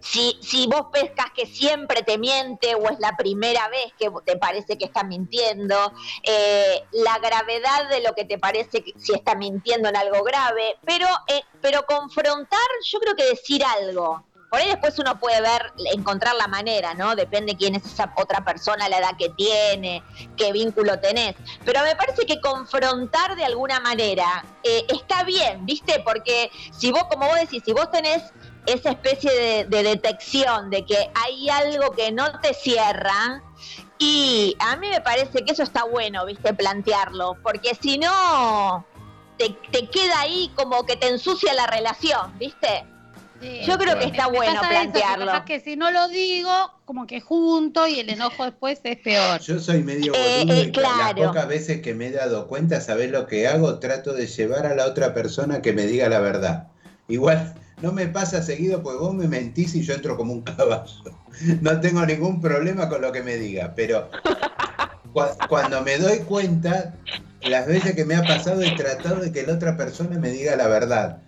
si, si vos pescas que siempre te miente o es la primera vez que te parece que está mintiendo, eh, la gravedad de lo que te parece que si está mintiendo en algo grave, pero, eh, pero confrontar, yo creo que decir algo. Por ahí después uno puede ver, encontrar la manera, ¿no? Depende quién es esa otra persona, la edad que tiene, qué vínculo tenés. Pero me parece que confrontar de alguna manera eh, está bien, ¿viste? Porque si vos, como vos decís, si vos tenés esa especie de, de detección de que hay algo que no te cierra, y a mí me parece que eso está bueno, ¿viste? Plantearlo, porque si no, te, te queda ahí como que te ensucia la relación, ¿viste? Sí, Yo creo que está me bueno pasa eso, que plantearlo. que si no lo digo, como que junto y el enojo después es peor. Yo soy medio Eh, boludo eh, y claro. las pocas veces que me he dado cuenta, ¿sabés lo que hago? Trato de llevar a la otra persona que me diga la verdad. Igual no me pasa seguido porque vos me mentís y yo entro como un caballo. No tengo ningún problema con lo que me diga, pero cua- cuando me doy cuenta, las veces que me ha pasado he tratado de que la otra persona me diga la verdad.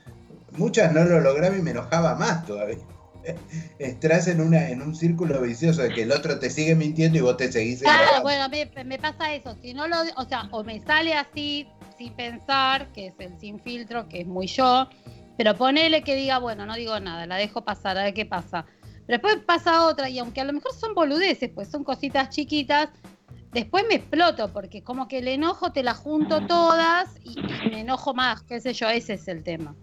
Muchas no lo lograba y me enojaba más todavía. Estás en, una, en un círculo vicioso de que el otro te sigue mintiendo y vos te seguís Claro, bueno, me, me pasa eso. Si no lo, o sea, o me sale así sin pensar, que es el sin filtro, que es muy yo, pero ponele que diga, bueno, no digo nada, la dejo pasar, a ver qué pasa. Pero después pasa otra, y aunque a lo mejor son boludeces, pues son cositas chiquitas, después me exploto, porque como que el enojo te la junto todas y, y me enojo más, qué sé yo, ese es el tema.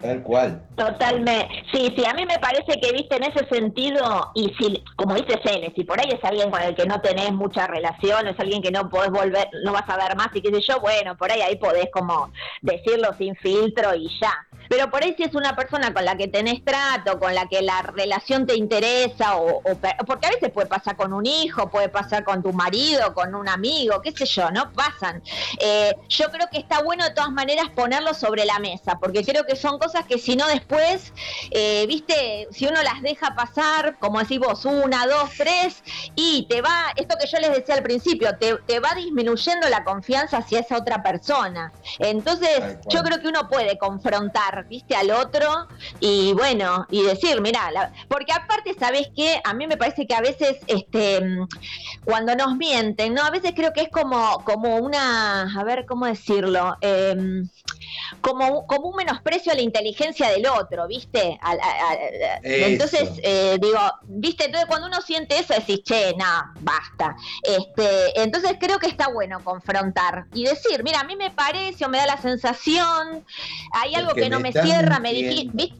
Tal cual. Totalmente. Sí, sí, a mí me parece que, viste, en ese sentido, y si, como dice Cele, si por ahí es alguien con el que no tenés mucha relación, es alguien que no podés volver, no vas a ver más y qué sé yo, bueno, por ahí ahí podés como decirlo sin filtro y ya. Pero por ahí si es una persona con la que tenés trato, con la que la relación te interesa, o, o porque a veces puede pasar con un hijo, puede pasar con tu marido, con un amigo, qué sé yo, ¿no? Pasan. Eh, yo creo que está bueno de todas maneras ponerlo sobre la mesa, porque creo que son cosas cosas que si no después, eh, viste, si uno las deja pasar, como decís vos, una, dos, tres, y te va, esto que yo les decía al principio, te, te va disminuyendo la confianza hacia esa otra persona. Entonces, yo creo que uno puede confrontar, viste, al otro y bueno, y decir, mira, porque aparte, ¿sabés qué? A mí me parece que a veces, este, cuando nos mienten, ¿no? A veces creo que es como, como una, a ver, ¿cómo decirlo? Em, como, como un menosprecio a la inteligencia del otro, ¿viste? Al- entonces, eh, digo, ¿viste? Entonces cuando uno siente eso, decís, che, no, basta. Este, entonces creo que está bueno confrontar y decir, mira, a mí me parece o me da la sensación, hay algo que que, no me cierra, me dijiste,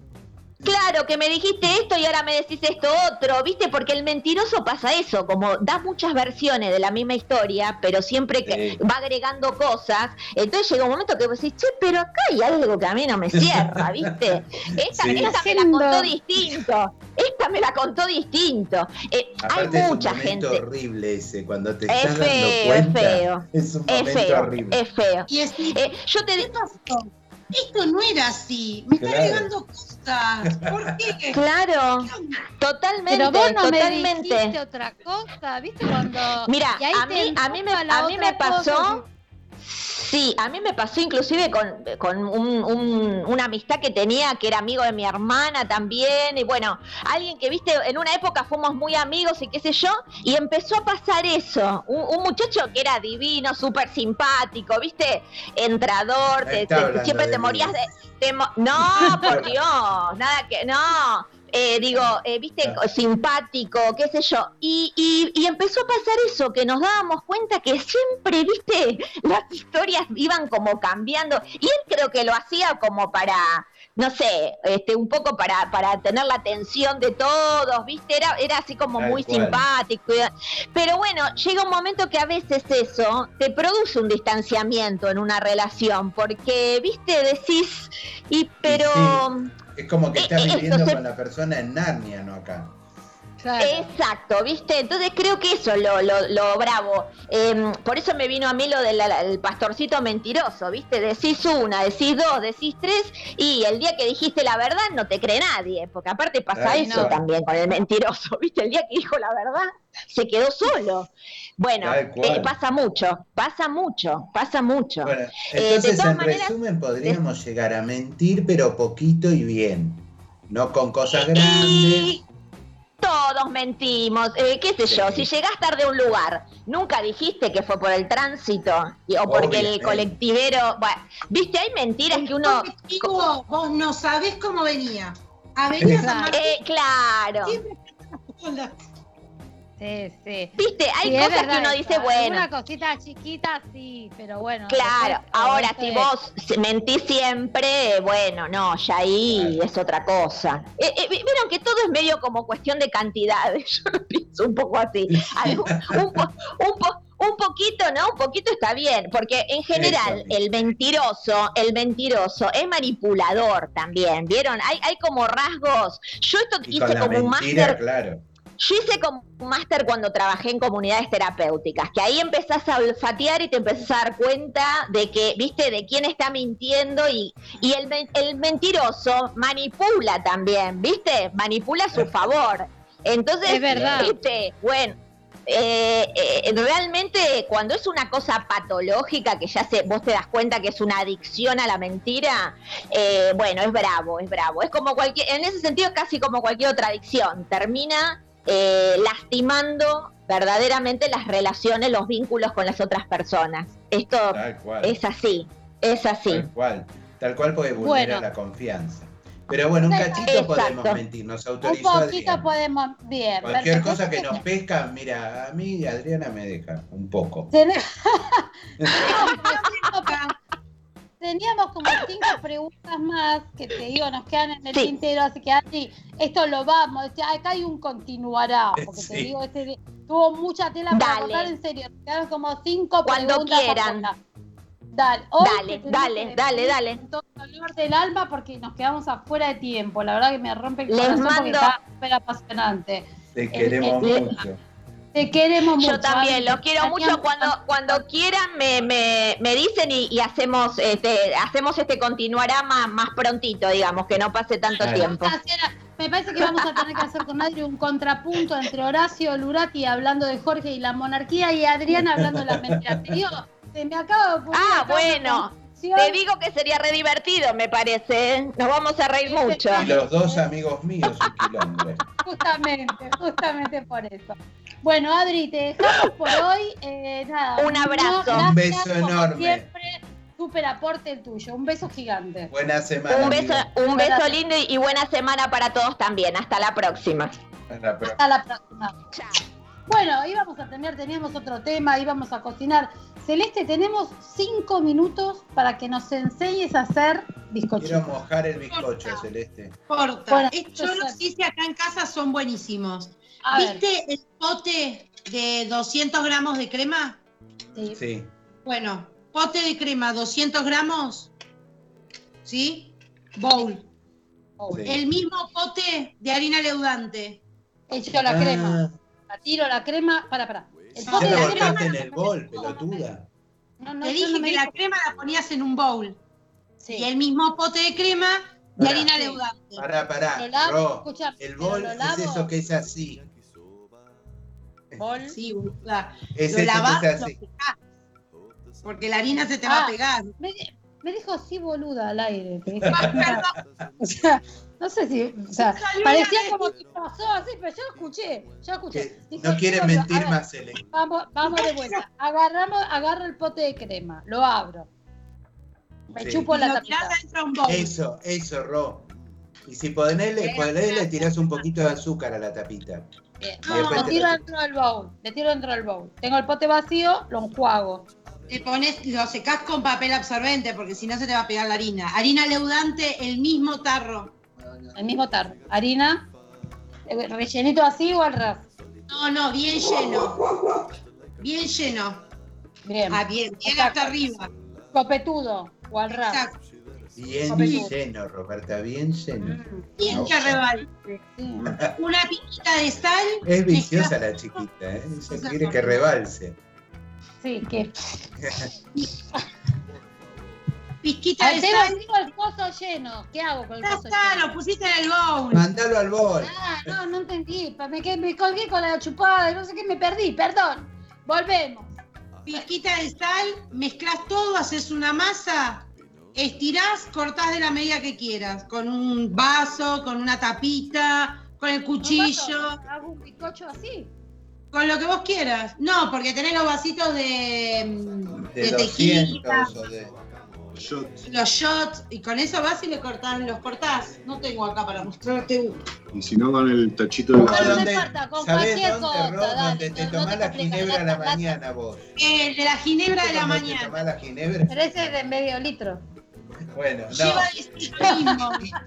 Claro, que me dijiste esto y ahora me decís esto otro, ¿viste? Porque el mentiroso pasa eso, como da muchas versiones de la misma historia, pero siempre que Sí. va agregando cosas. Entonces llega un momento que vos decís, che, pero acá hay algo que a mí no me cierra, ¿viste? Esta, Sí. esta me la contó distinto, esta me la contó distinto. Eh, Aparte hay es mucha un momento gente. horrible ese, cuando te Es estás feo, dando es cuenta. feo. Es un Es momento feo, horrible. es feo. Y es Eh, yo te ¿qué pasó? Esto no era así. Me está Claro. agregando cosas. ¿Por qué? Claro, totalmente, Pero vos no me totalmente. dijiste otra cosa, ¿viste? Cuando. Mira, y ahí a mí, a mí me, a mí me pasó, cosa. Sí, a mí me pasó inclusive con, con un- un- una amistad que tenía que era amigo de mi hermana también, y bueno, alguien que, viste, en una época fuimos muy amigos y qué sé yo, y empezó a pasar eso, un, un muchacho que era divino, súper simpático, viste, entrador, te- siempre te morías de... te no, por Dios, nada que, no. Eh, digo, eh, viste, simpático, qué sé yo. Y, y, y empezó a pasar eso, que nos dábamos cuenta que siempre, viste, las historias iban como cambiando. Y él creo que lo hacía como para, no sé, este, un poco para, para tener la atención de todos, viste, era, era así como Tal muy cual. simpático. Pero bueno, llega un momento que a veces eso te produce un distanciamiento en una relación, porque, viste, decís, y pero... Es como que estás viviendo con la persona en Narnia, no acá. Exacto, ¿viste? Entonces creo que eso es lo, lo, lo bravo. Em, por eso me vino a mí lo del el pastorcito mentiroso, ¿viste? Decís una, decís dos, decís tres, y el día que dijiste la verdad no te cree nadie, porque aparte pasa Ay, eso no. también con el mentiroso, ¿viste? El día que dijo la verdad se quedó solo. Bueno, eh, pasa mucho, pasa mucho, pasa mucho. Bueno, Eh, de entonces todas en maneras, resumen podríamos llegar a mentir, pero poquito y bien. No con cosas grandes. Y todos mentimos, eh, qué sé yo, si llegás tarde a un lugar, nunca dijiste que fue por el tránsito y- o porque el colectivero, bueno, viste, hay mentiras que uno... Colectivo, vos no sabés cómo venía. Avenida San Martín. Eh, claro, siempre. Sí, sí. viste, hay Sí, cosas que uno eso. dice, bueno, Una cosita chiquita, sí, pero bueno. claro, después ahora si es- vos mentís siempre, bueno, no, ya ahí es otra cosa. Eh, eh, Vieron que todo es medio como cuestión de cantidades, yo lo pienso un poco así. Algo- un, po- un po- un poquito, ¿no? Un poquito está bien, porque en general Eso. el mentiroso, el mentiroso es manipulador también, ¿vieron? Hay, hay como rasgos. Yo esto Y con hice la como un mentira, máster claro. Yo hice como un máster cuando trabajé en comunidades terapéuticas, que ahí empezás a olfatear y te empezás a dar cuenta de que, viste, de quién está mintiendo y, y el, men- el mentiroso manipula también, viste, manipula a su favor. Entonces, Es verdad. este, bueno, eh, eh, realmente cuando es una cosa patológica que ya se, vos te das cuenta que es una adicción a la mentira, eh, bueno, es bravo, es bravo. Es como cualquier, en ese sentido casi como cualquier otra adicción, termina eh, lastimando verdaderamente las relaciones, los vínculos con las otras personas. Esto Tal cual. es así, es así. Tal cual. Tal cual porque vulnera Bueno. la confianza. Pero bueno, un cachito Exacto. podemos mentir. Nos Un autorizó poquito Adriana. podemos. Bien. Cualquier perfecto. cosa que nos pesca, mira, a mí Adriana me deja un poco. Teníamos como cinco preguntas más que te digo, nos quedan en el Sí. tintero, así que Adri, esto lo vamos, este, acá hay un continuará, porque te digo, este tuvo mucha tela para cortar, en serio, nos quedaron como cinco Cuando preguntas quieran. Dale, hoy Dale, dale, dale, dale. con todo el dolor del alma porque nos quedamos afuera de tiempo, la verdad que me rompe el Les corazón porque mando- está súper apasionante. Te queremos el- mucho. Te queremos mucho. Yo también, los quiero mucho. Cuando, cuando quieran me, me, me dicen y, y hacemos este hacemos este continuará más, más prontito, digamos, que no pase tanto Claro. tiempo. Me parece que vamos a tener que hacer con Adri un contrapunto entre Horacio Lurati hablando de Jorge y la monarquía y Adriana hablando de la mentira. Te digo, se me acaba de ocurrir Ah, una Te digo que sería re divertido, me parece. ¿eh? Nos vamos a reír mucho. Y los dos amigos míos, un. Justamente, justamente por eso. Bueno, Adri, te dejamos por hoy. Eh, nada, Un abrazo. gracias, Un beso enorme. Siempre, súper aporte el tuyo. Un beso gigante. Buena semana. Un beso, un beso lindo y buena semana para todos también. Hasta la próxima. Hasta la próxima. Hasta la próxima. Bueno, íbamos a terminar, teníamos otro tema, íbamos a cocinar. Celeste, tenemos cinco minutos para que nos enseñes a hacer Quiero bizcochitos. mojar el bizcocho, Celeste. Corta. Bueno, Eh, yo los hice acá en casa, son buenísimos. A ver. ¿Viste el pote de 200 gramos de crema? Sí. Bueno, pote de crema, 200 gramos. ¿Sí? Bowl. sí. El mismo pote de harina leudante. Hecho la Ah, crema. La tiro la crema. Para, para. Ya lo crema. botaste en el bol, pelotuda. No, no, Te dije no me que la crema la ponías en un bowl. Sí. Y el mismo pote de crema de Pará. harina Sí. leudante. Pará, pará. Lo lavo, Ro, escuchame, el bol lo es eso que es así. Bol. Sí, boluda. Es Lo lavás, que es lo así. pegás. Porque la harina se te va Ah. a pegar. Me, me dijo sí, boluda, al aire. Ah. O sea, no sé si. O sea, parecía como que pasó así, pero yo escuché. Yo escuché. No quieren mentir ver, más, Celeste. Vamos, vamos de vuelta. Agarramos, agarro el pote de crema, lo abro. Me Sí. chupo Y la tapita. Eso, eso, Ro. Y si ponele, ponele, le tirás un poquito de azúcar a la tapita. Bien. Lo te tiro dentro del bowl. Le tiro dentro del bowl. Tengo el pote vacío, lo enjuago. Te pones, lo secás con papel absorbente porque si no se te va a pegar la harina. Harina leudante, el mismo tarro. El mismo tarro. Harina, eh, rellenito así o al ras. No, no, bien lleno. Bien lleno. Bien. Ah, bien, bien Exacto. hasta arriba. Copetudo o al ras. Exacto. Bien lleno, Roberta, bien lleno. Bien que rebalse. Una piquita de sal. Es viciosa la chiquita, ¿eh? Ella quiere que rebalse. Sí, que. Pizquita de sal. tengo el coso lleno. ¿Qué hago con el coso está, lleno? lo pusiste en el bowl. Mandalo al bol. Ah, no, no entendí. Me, quedé- me colgué con la chupada, no sé qué, me perdí, perdón. Volvemos. Pizquita de sal, mezclas todo, haces una masa, estirás, cortás de la medida que quieras, con un vaso, con una tapita, con el cuchillo, Hago un bizcocho así. con lo que vos quieras. No, porque tenés los vasitos de, mm, De de tequila, 200 o de. Los shots, y con eso vas y le cortás, los cortás. No tengo acá para mostrarte uno. Y si no, con el tachito de la no ¿Dónde- importa, con ¿Sabés cualquier dónde, cosa, Donde te tomás te la ginebra a la mañana vos. El de la ginebra de la ¿Cuándo te mañana. tomás la ginebra? Pero ese es de medio litro. Bueno, Lleva no. decir lo mismo.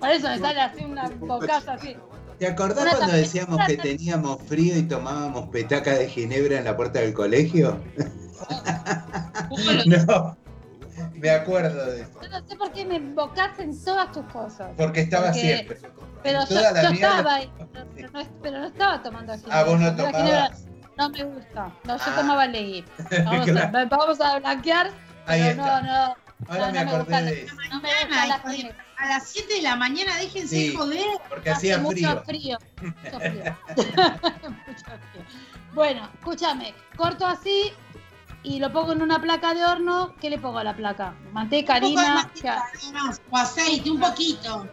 Por eso me sale así una bocaza así. ¿Te acordás Una cuando decíamos que teníamos frío y tomábamos petaca de ginebra en la puerta del colegio? no, me acuerdo de eso. Yo no sé por qué me embocás en todas tus cosas. Porque estaba Porque- siempre. Pero yo, estaba ahí, pero, pero no, pero no estaba tomando ginebra. Ah, vos no tomabas. ginebra No me gusta. No, yo Ah. tomaba leí. Vamos, Claro. a, vamos a blanquear. Ahí Pero no, está. no. Ahora no, me no acordé de eso. No me gusta la. A las 7 de la mañana, déjense Sí. joder. Porque Hace hacía mucho frío. Mucho frío. Mucho frío. Bueno, escúchame, corto así y lo pongo en una placa de horno. ¿Qué le pongo a la placa? Manteca, harina. O aceite, un poquito.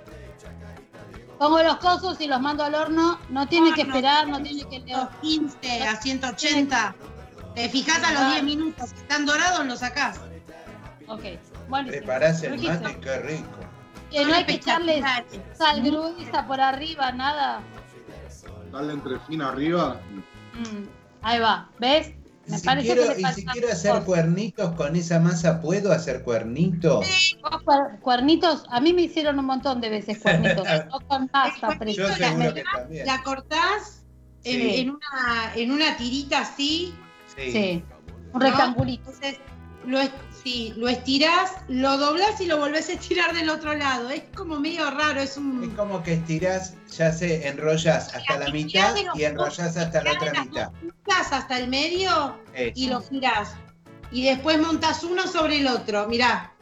Pongo los cosos y los mando al horno. No tiene que esperar, no tiene que. 15 a 180. Te fijas a los 10 minutos. Si están dorados, los sacás. Ok, bueno. Preparás el mate, qué rico. Que no hay que echarle sal gruesa por arriba, nada. Dale entre fino arriba. Mm, ahí va, ¿ves? Me Si parece quiero, que y si quiero hacer cosas. cuernitos con esa masa, ¿puedo hacer cuernitos? Vos, cuer- Cuernitos, a mí me hicieron un montón de veces cuernitos, no con masa, Yo. La cortás en, Sí. en una, en una tirita así. Sí. Sí, un ¿no? rectangulito. Entonces lo, es- sí, lo estirás, lo doblás y lo volvés a estirar del otro lado. Es como medio raro, es un... Es como que estirás, ya se enrollas hasta la mitad y enrollas hasta la otra mitad. Hasta el medio Eso. y lo girás. Y después montas uno sobre el otro, mirá.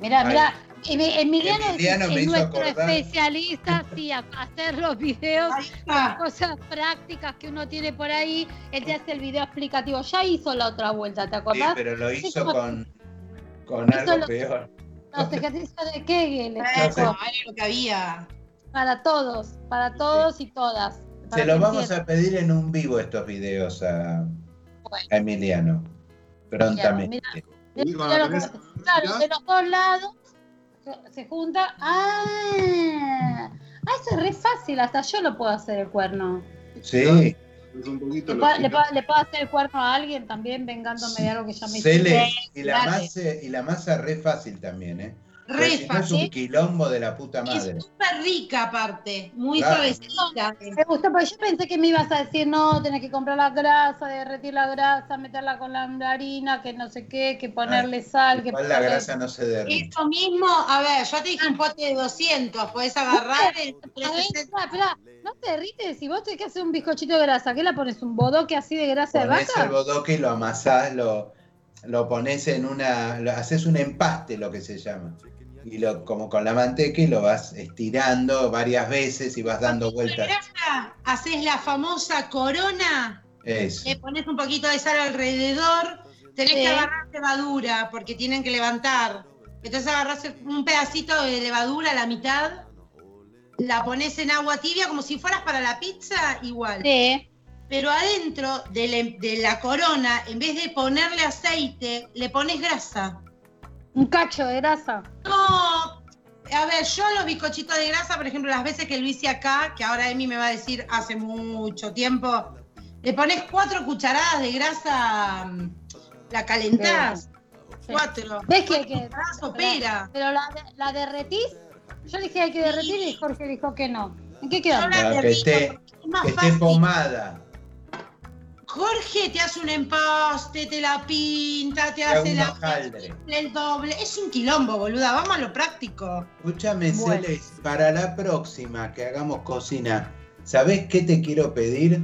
Mirá, mirá. Em- Emiliano, es- Emiliano es, hizo nuestro acordar. especialista sí, a hacer los videos, está. cosas prácticas que uno tiene por ahí. Él te hace el video explicativo. Ya hizo la otra vuelta, ¿te Sí, acordás? pero lo hizo como- con, con Hizo algo lo- peor. Los ejercicios de Kegel, No Eso, lo que había. para todos, para todos y todas. Se lo que vamos entiendan. a pedir en un vivo estos videos a, a Emiliano. Prontamente. Sí, claro, de los dos lados se- junta. ¡Ah! Ah, eso es re fácil, hasta yo lo puedo hacer el cuerno. Sí. Es un poquito ¿Le puedo, le gira. puedo- le puedo hacer el cuerno a alguien también vengándome de algo que ya me hiciste? y la, masa, y la masa re fácil también, ¿eh? Re Porque si no es un fácil. quilombo de la puta madre. Es súper rica aparte, muy Claro. suavecita. Me gustó porque yo pensé que me ibas a decir, no, tenés que comprar la grasa, derretir la grasa, meterla con la harina, que no sé qué, que ponerle sal, que Igual la ponerle- grasa no se derrite. Esto mismo, a ver, yo te dije un pote de 200, podés agarrar el espera, espera, no te derrites, si vos tenés que hacer un bizcochito de grasa, ¿qué la pones? ¿Un bodoque así de grasa de vaca? el bodoque y lo amasás, lo, lo pones en una. Lo, haces un empaste, lo que se llama. Y lo, como con la manteca y lo vas estirando varias veces y vas dando vueltas. grasa, haces la famosa corona, Eso. le pones un poquito de sal alrededor, tenés Sí. que agarrar levadura porque tienen que levantar. Entonces agarrás un pedacito de levadura a la mitad, la pones en agua tibia como si fueras para la pizza, igual. Sí. Pero adentro de la, de la corona, en vez de ponerle aceite, le pones grasa. Un cacho de grasa. No, a ver, yo los bizcochitos de grasa, por ejemplo, las veces que lo hice acá, que ahora Emi me va a decir hace mucho tiempo, le pones cuatro cucharadas de grasa, mm, la calentás. Sí. Cuatro. ¿Ves que, que opera. pero la, de- la derretís? Yo dije hay que derretir y Jorge dijo que no. ¿En qué quedó? Yo la Para que derrito, esté, porque es más que esté pomada. Jorge te hace un empaste, te la pinta, te hace la, el doble. Es un quilombo, boluda. Vamos a lo práctico. Escúchame, Bueno. Para la próxima que hagamos cocina, ¿sabés qué te quiero pedir?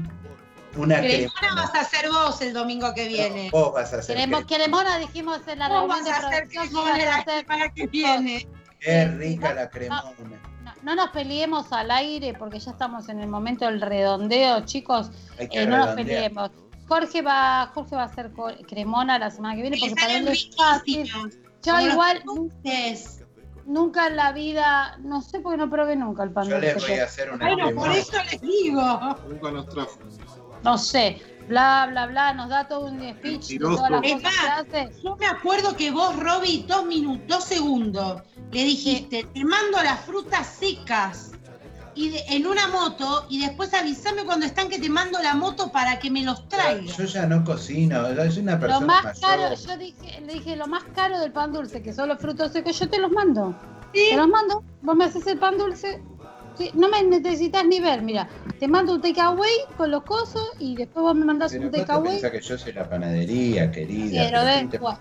Una Cremona cremona. vas a hacer vos el domingo que viene. Vos vas a hacer Queremos, cremona. dijimos en la Vos reunión vas de a hacer cremona la semana que viene. Qué rica la cremona. No, no nos peleemos al aire porque ya estamos en el momento del redondeo, chicos. Hay que Eh, no nos peleemos. Jorge va, Jorge va a hacer co- cremona la semana que viene porque Que para él es fácil. Yo igual nunca en la vida, no sé por qué no probé nunca el pan Yo les voy a hacer una Bueno, por eso les digo. Nunca nos trajo. No sé, bla, bla, bla, nos da todo un speech de todas las Mentiroso. cosas que hace. Yo me acuerdo que vos, Roby, dos minutos, dos segundos, le dijiste, te mando las frutas secas y de- en una moto y después avísame cuando están que te mando la moto para que me los traiga. Yo ya no cocino, yo soy una Lo persona más mayor. caro, yo dije, le dije, lo más caro del pan dulce, que son los frutos secos, yo te los mando. Te los mando, vos me haces el pan dulce. No me necesitas ni ver, mira, te mando un takeaway con los cosos y después vos me mandás Pero un takeaway. que yo soy la panadería, querida. ¿quién te- bueno,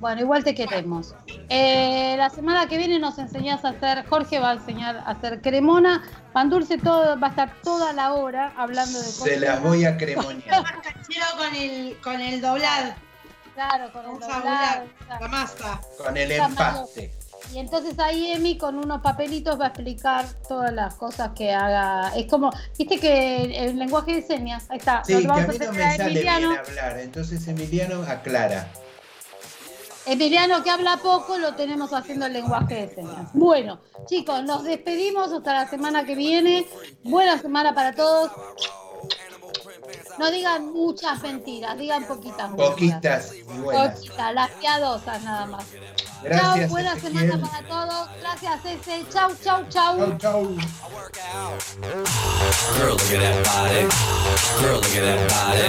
bueno, igual te queremos. Eh, la semana que viene nos enseñás a hacer, Jorge va a enseñar a hacer cremona, pan dulce, todo, va a estar toda la hora hablando de Se las voy a cremonear. Quiero con el, con el doblar, Claro, con el doblado, doblar la masa. Con el empaste. Y entonces ahí Emi con unos papelitos va a explicar todas las cosas que haga. Es como, viste que el, lenguaje de señas, ahí está. Sí, que vamos a mí no me a sale Emiliano. bien hablar, entonces Emiliano aclara. Emiliano que habla poco lo tenemos haciendo el lenguaje de señas. Bueno, chicos, nos despedimos hasta la semana que viene. Buena semana para todos. No digan muchas mentiras, digan poquitas. Poquitas y buenas. Poquitas, las piadosas nada más. Gracias, chau, buena Ezequiel. semana para todos. Gracias, Ese. Chau, chau, chau. Chau, chau. Girl, look at that body. Girl, look at that body.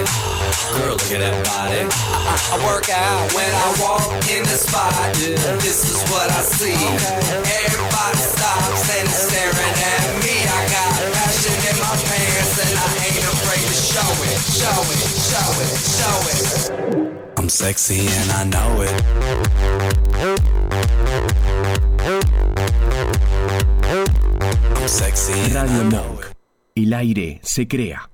Girl, look at that body. I, I, I work out when I walk in the spot. This is what I see. Everybody stops and is staring at me. I got passion in my pants and I ain't afraid to show it, it, it, it. I'm sexy and I know it. I'm sexy and I know Monk. El aire se crea.